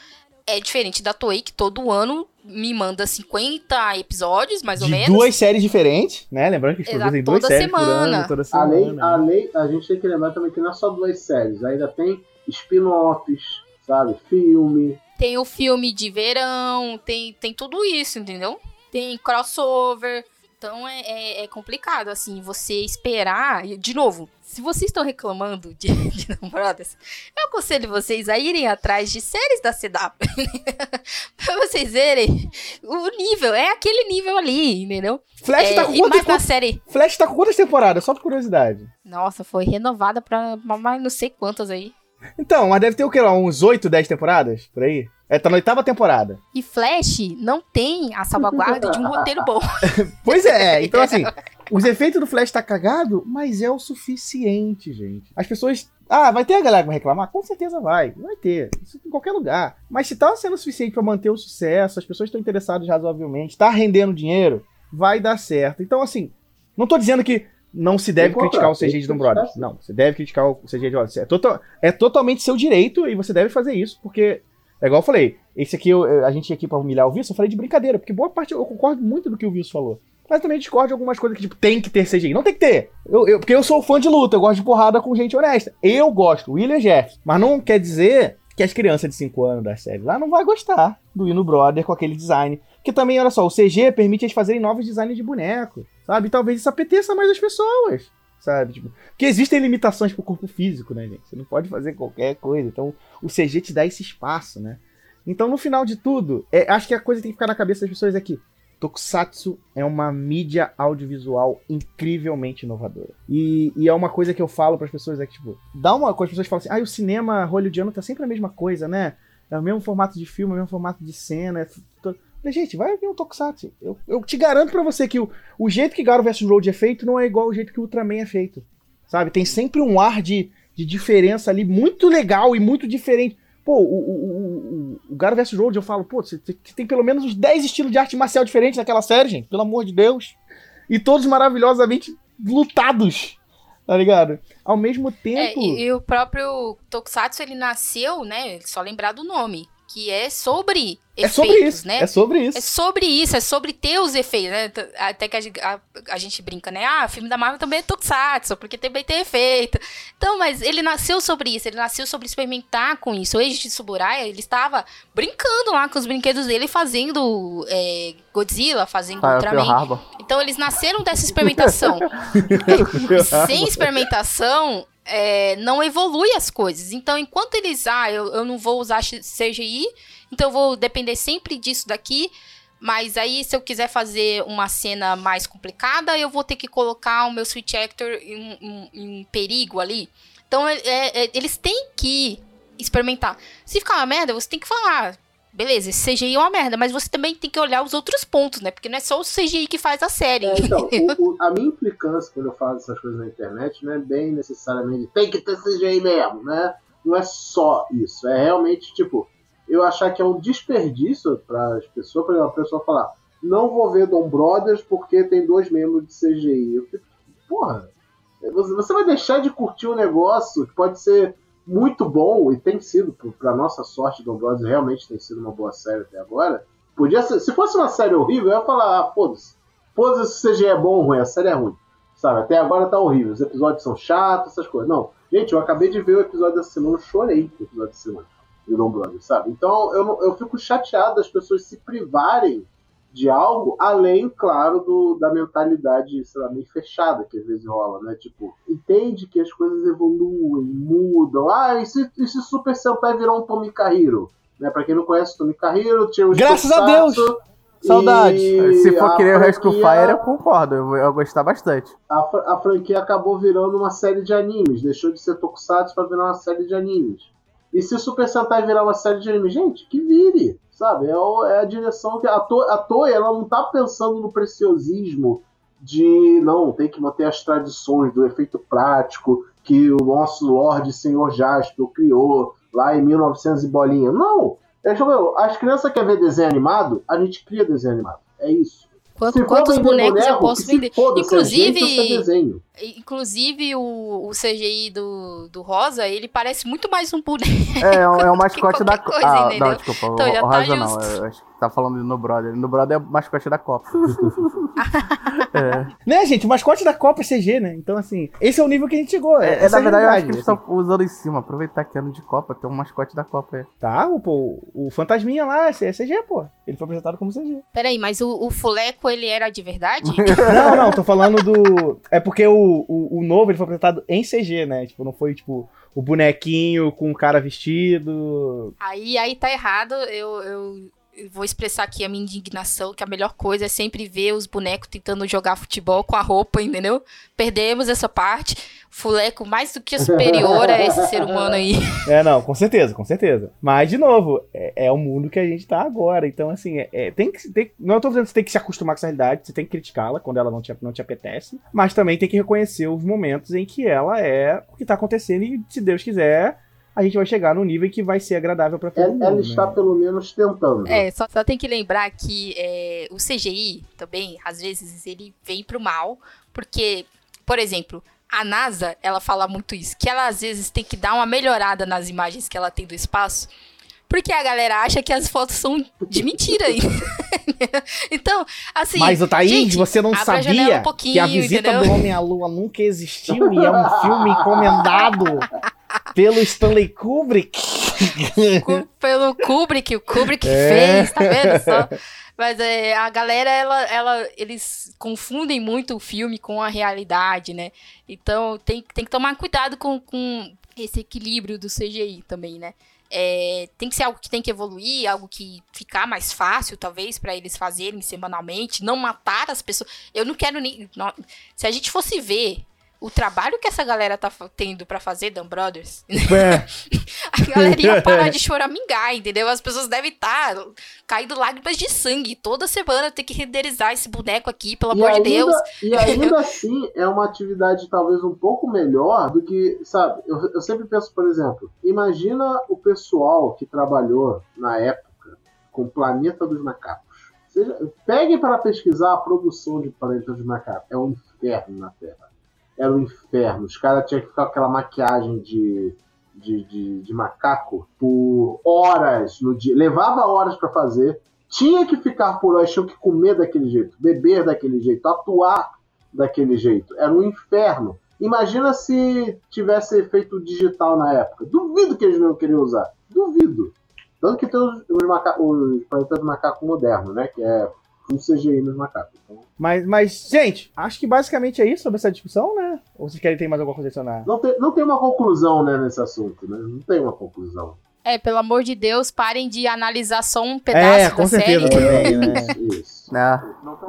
É diferente da Toei, que todo ano me manda 50 episódios, mais ou De menos. duas séries diferentes, né? Lembrando que eles produzem duas séries por ano, toda A semana. lei, né? a lei, a gente tem que lembrar também que não é só duas séries, ainda tem spin-offs, sabe? Filme. Tem o filme de verão, tem, tem tudo isso, entendeu? Tem crossover. Então é, é, é complicado, assim, você esperar. De novo, se vocês estão reclamando de, [laughs] de Brothers, eu aconselho vocês a irem atrás de séries da CW. [laughs] pra vocês verem o nível. É aquele nível ali, entendeu? Flash, É, tá com e quantas, mais série. Flash tá com quantas temporadas? Só por curiosidade. Nossa, foi renovada pra mais não sei quantas aí. Então, mas deve ter o que lá? Uns 8, 10 temporadas? Por aí? É, tá na oitava temporada. E Flash não tem a salvaguarda de um roteiro bom. [laughs] Pois é, então assim, os efeitos do Flash tá cagado, mas é o suficiente, gente. As pessoas. Ah, vai ter a galera que vai reclamar? Com certeza vai. Vai ter. Isso em qualquer lugar. Mas se tá sendo o suficiente pra manter o sucesso, as pessoas estão interessadas razoavelmente, tá rendendo dinheiro, vai dar certo. Então, assim, não tô dizendo que não se deve criticar o comprar, CG tem de Dom Brothers. Não, você deve criticar o CG de Dom Brothers. É, total- é totalmente seu direito e você deve fazer isso, porque é igual eu falei, esse aqui eu- a gente aqui pra humilhar o Wilson, eu falei de brincadeira, porque boa parte eu concordo muito do que o Wilson falou. Mas também discordo de algumas coisas que, tipo, tem que ter CGI. Não tem que ter. Eu, eu- porque eu sou fã de luta, eu gosto de porrada com gente honesta. Eu gosto, William Jeff. Mas não quer dizer que as crianças de 5 anos da série lá não vai gostar do Hino Brother com aquele design. Porque também, olha só, o CG permite eles fazerem novos designs de boneco, sabe? Talvez isso apeteça mais as pessoas, sabe? Tipo, porque existem limitações pro corpo físico, né, gente? Você não pode fazer qualquer coisa. Então, o CG te dá esse espaço, né? Então, no final de tudo, é, acho que a coisa que tem que ficar na cabeça das pessoas é que Tokusatsu é uma mídia audiovisual incrivelmente inovadora. E, e é uma coisa que eu falo para as pessoas, é que, tipo, dá uma coisa, as pessoas falam assim, ah, o cinema hollywoodiano tá sempre a mesma coisa, né? É o mesmo formato de filme, é o mesmo formato de cena. É to- Falei, Gente, vai ver um Tokusatsu. Eu, eu te garanto pra você que o, o jeito que Garo vs Road é feito não é igual ao jeito que o Ultraman é feito. Sabe? Tem sempre um ar de, de diferença ali muito legal e muito diferente. Pô, o, o, o, o, o Garo vs Road, eu falo, pô, você tem pelo menos uns 10 estilos de arte marcial diferentes naquela série, gente. Pelo amor de Deus. E todos maravilhosamente lutados. Tá ligado? Ao mesmo É, tempo. e, e o próprio Tokusatsu, ele nasceu, né? Só lembrar do nome. Que é sobre é efeitos, sobre isso. né? É sobre isso. É sobre isso, é sobre ter os efeitos, né? Até que a, gente- a- a gente brinca, né? Ah, filme da Marvel também é Tokusatsu, porque também tem efeito. Então, mas ele nasceu sobre isso, ele nasceu sobre experimentar com isso. O Eiji Tsuburaya, ele estava brincando lá com os brinquedos dele, fazendo é, Godzilla, fazendo Tá, é o Ultraman. Então, eles nasceram dessa experimentação. E [laughs] sem experimentação, é, não evolui as coisas. Então, enquanto eles, ah, eu, eu não vou usar CGI, então eu vou depender sempre disso daqui. Mas aí, se eu quiser fazer uma cena mais complicada, eu vou ter que colocar o meu Switch Actor em, em- em perigo ali. Então, é- é- é- eles têm que experimentar. Se ficar uma merda, você tem que falar. Beleza, esse CGI é uma merda, mas você também tem que olhar os outros pontos, né? Porque não é só o CGI que faz a série. É, então, o- o- a minha implicância quando eu falo essas coisas na internet não é bem necessariamente tem que ter CGI mesmo, né? Não é só isso. É realmente, tipo, eu achar que é um desperdício para as pessoas, por exemplo, a pessoa falar, não vou ver Dom Brothers porque tem dois membros de CGI. Eu fico, porra, você você vai deixar de curtir um negócio que pode ser muito bom, e tem sido, para nossa sorte, Dom Brothers realmente tem sido uma boa série até agora. Podia ser, se fosse uma série horrível, eu ia falar, ah, foda-se. Foda-se se o CG é bom ou ruim, a série é ruim. Sabe, até agora tá horrível. Os episódios são chatos, essas coisas. Não, gente, eu acabei de ver o episódio dessa semana, eu chorei no episódio dessa semana. Do Dom Brothers, sabe? Então eu, eu fico chateado das pessoas se privarem de algo, além, claro, do, da mentalidade, sei lá, meio fechada que às vezes rola, né? Tipo, entende que as coisas evoluem, mudam. Ah, e se, e se Super Sentai virar um Tommy Hero? Né? Pra quem não conhece o Tommy Hero, tinha os Graças a Tokusatsu, Saudade. E Se for querer o Rescue Fire, eu concordo. Eu vou gostar bastante. a, a franquia acabou virando uma série de animes. Deixou de ser Tokusatsu pra virar uma série de animes. E se Super Sentai virar uma série de animes, gente, que vire, sabe? É, é a direção que a, to, a Toei ela não tá pensando no preciosismo de não tem que manter as tradições do efeito prático que o nosso Lorde Senhor Jasper criou lá em 1900 e bolinha. Não. É, as crianças querem ver desenho animado, a gente cria desenho animado. É isso. Quanto- quantos bonecos eu boneco, posso que se vender? Inclusive- gente é. Inclusive, o, o CGI do, do Rosa, ele parece muito mais um boneco. É, é o, é [laughs] mascote da Copa. Ah, não, desculpa. Então, já tá Rosa não. justo. Eu acho que tá falando no Brother. No Brother é o mascote da Copa. [laughs] é. Né, gente? O mascote da Copa é CG, né? Então, assim, esse é o nível que a gente chegou. É, essa na verdade, eu acho que eles estão usando em cima. Aproveitar que é ano de Copa, tem um mascote da Copa aí. assim. Tá, o, pô, o Fantasminha lá, é CG, pô. Ele foi apresentado como CG. Peraí, mas o, o Fuleco, ele era de verdade? [laughs] Não, não, tô falando do. É porque o, o, o novo ele foi apresentado em CG, né? Tipo, não foi, tipo, o bonequinho com o cara vestido. aí, aí tá errado. Eu, eu, vou expressar aqui a minha indignação, que a melhor coisa é sempre ver os bonecos tentando jogar futebol com a roupa, entendeu? Perdemos essa parte. Fuleco mais do que [laughs] superior a esse ser humano aí. É, não, com certeza, com certeza. Mas, de novo, é, é o mundo que a gente tá agora. Então, assim, é, é- tem que. Tem, não tô dizendo que você tem que se acostumar com essa realidade, você tem que criticá-la quando ela não te, não te apetece. Mas também tem que reconhecer os momentos em que ela é o que tá acontecendo. E, se Deus quiser, a gente vai chegar no nível que vai ser agradável pra todo Ela, mundo. ela né? está pelo menos tentando. É, só, só tem que lembrar que é, o CGI também, às vezes, ele vem pro mal, porque, por exemplo, a NASA, ela fala muito isso, que ela às vezes tem que dar uma melhorada nas imagens que ela tem do espaço, porque a galera acha que as fotos são de mentira. [laughs] então, assim. Mas, Thaís, gente, você não sabia um que a visita entendeu? do Homem à Lua nunca existiu e é um filme encomendado [laughs] pelo Stanley Kubrick? Pelo Kubrick, o Kubrick É. fez, tá vendo só? Mas é, a galera, ela, ela, eles confundem muito o filme com a realidade, né? Então tem, tem que tomar cuidado com, com esse equilíbrio do CGI também, né? É, tem que ser algo que tem que evoluir, algo que ficar mais fácil, talvez, pra eles fazerem semanalmente, não matar as pessoas. Eu não quero nem. não- se a gente fosse ver o trabalho que essa galera tá tendo pra fazer Dan Brothers, É, [laughs] a galera ia parar de [laughs] choramingar, entendeu? As pessoas devem estar caindo lágrimas de sangue. Toda semana ter que renderizar esse boneco aqui, pelo amor de Deus. E ainda [laughs] assim é uma atividade talvez um pouco melhor do que, sabe? Eu, eu sempre penso, por exemplo, imagina o pessoal que trabalhou na época com o Planeta dos Macacos. Seja, peguem para pesquisar a produção de Planeta dos Macacos. É um inferno na Terra. Era um inferno. Os caras tinham que ficar com aquela maquiagem de, de, de, de macaco por horas no dia. Levava horas para fazer. Tinha que ficar por horas, tinha que comer daquele jeito, beber daquele jeito, atuar daquele jeito. Era um inferno. Imagina se tivesse efeito digital na época. Duvido que eles não queriam usar. Duvido. Tanto que tem os, os, os planetas macaco moderno, né? Que é um CGI nos macacos. Então, mas, mas, gente, acho que basicamente é isso sobre essa discussão, né? Ou vocês querem ter mais alguma coisa a adicionar? não, tem, não tem uma conclusão né, nesse assunto, né? Não tem uma conclusão. É, pelo amor de Deus, parem de analisar só um pedaço É, da com certeza série. [laughs] também, né? Isso, isso. É.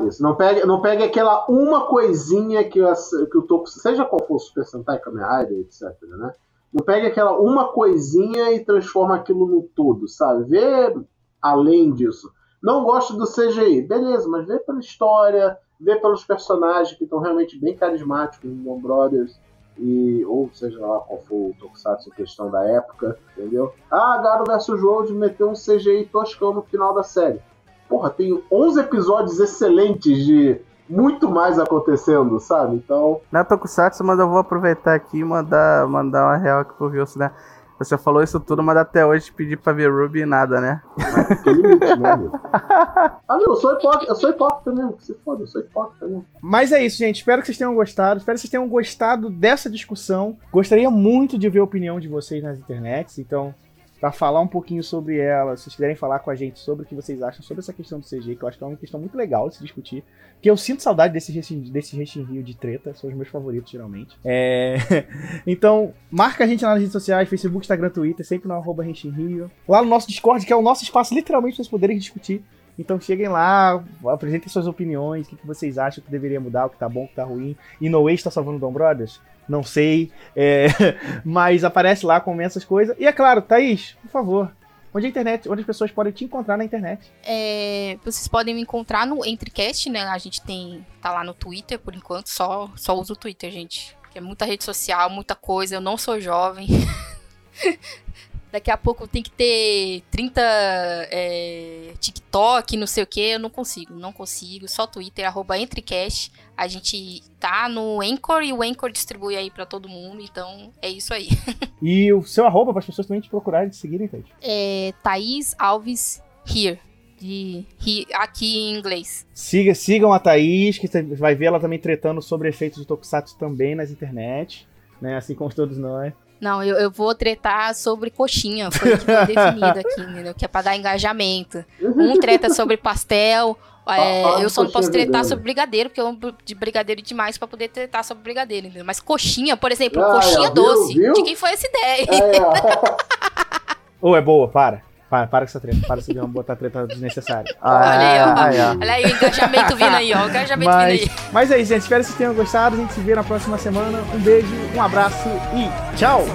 Isso, não pegue, não pegue aquela uma coisinha que, as- que o Toku, seja qual for o Super Sentai, Kamen Rider, etc, né? Não pegue aquela uma coisinha e transforma aquilo no todo, sabe? Vê além disso. Não gosto do CGI, beleza, mas vê pela história, vê pelos personagens que estão realmente bem carismáticos no Bond Brothers, e, ou seja lá qual for o Tokusatsu questão da época, entendeu? Ah, Garo vs Road meteu um CGI toscão no final da série. Porra, tem 11 episódios excelentes de muito mais acontecendo, sabe? Então, Não é Tokusatsu, mas eu vou aproveitar aqui e mandar, mandar uma real aqui pro Wilson, né? Você falou isso tudo, mas até hoje pedi pra ver Ruby e nada, né? Ah, eu sou hipócrita, eu sou hipócrita mesmo. Se foda, eu sou hipócrita mesmo. Mas é isso, gente. Espero que vocês tenham gostado. Espero que vocês tenham gostado dessa discussão. Gostaria muito de ver a opinião de vocês nas internets. Então, para falar um pouquinho sobre ela, se vocês quiserem falar com a gente sobre o que vocês acham sobre essa questão do CG, que eu acho que é uma questão muito legal de se discutir. Porque eu sinto saudade desse desse Reshin Rio de treta. São os meus favoritos, geralmente. É... [laughs] então, marca a gente lá nas redes sociais, Facebook, Instagram, Twitter, sempre no arroba Rio. Lá no nosso Discord, que é o nosso espaço, literalmente, para vocês poderem discutir Então cheguem lá, apresentem suas opiniões, o que, que vocês acham que deveria mudar, o que tá bom, o que tá ruim. E No Way está salvando o Dom Brothers? Não sei. É, [laughs] mas aparece lá, comenta essas coisas. E é claro, Thaís, por favor, onde a internet, onde as pessoas podem te encontrar na internet? É, vocês podem me encontrar no Entrecast, né? A gente tem. tá lá no Twitter por enquanto, só, só uso o Twitter, gente. Que é muita rede social, muita coisa. Eu não sou jovem. [laughs] Daqui a pouco tem que ter 30 é, TikTok, não sei o que. Eu não consigo, não consigo. Só Twitter, arroba Entrecast. A gente tá no Anchor e o Anchor distribui aí pra todo mundo. Então é isso aí. [laughs] E o seu arroba para as pessoas também te procurarem e te seguirem, Thaís. É Thaís Alves Here. De, aqui em inglês. Siga, sigam a Thaís, que você vai ver ela também tretando sobre efeitos de Tokusatsu também nas internet, né? Assim como todos nós. Não, eu, eu vou tretar sobre coxinha, foi o que foi [laughs] definido aqui, entendeu? Que é pra dar engajamento. Um treta sobre pastel, é, de eu só não posso tretar sobre brigadeiro, porque eu amo de brigadeiro demais pra poder tretar sobre brigadeiro, entendeu? Mas coxinha, por exemplo, Ah, coxinha viu, doce. viu? De quem foi essa ideia? É, ó. [laughs] Ô, é boa, para. Para, para com essa treta. Para de botar treta desnecessária. Olha aí, ó. aí, ó. Olha aí o engajamento vindo aí, ó. O engajamento Mas, vindo aí. mas é isso, gente. Espero que vocês tenham gostado. A gente se vê na próxima semana. Um beijo, um abraço e tchau!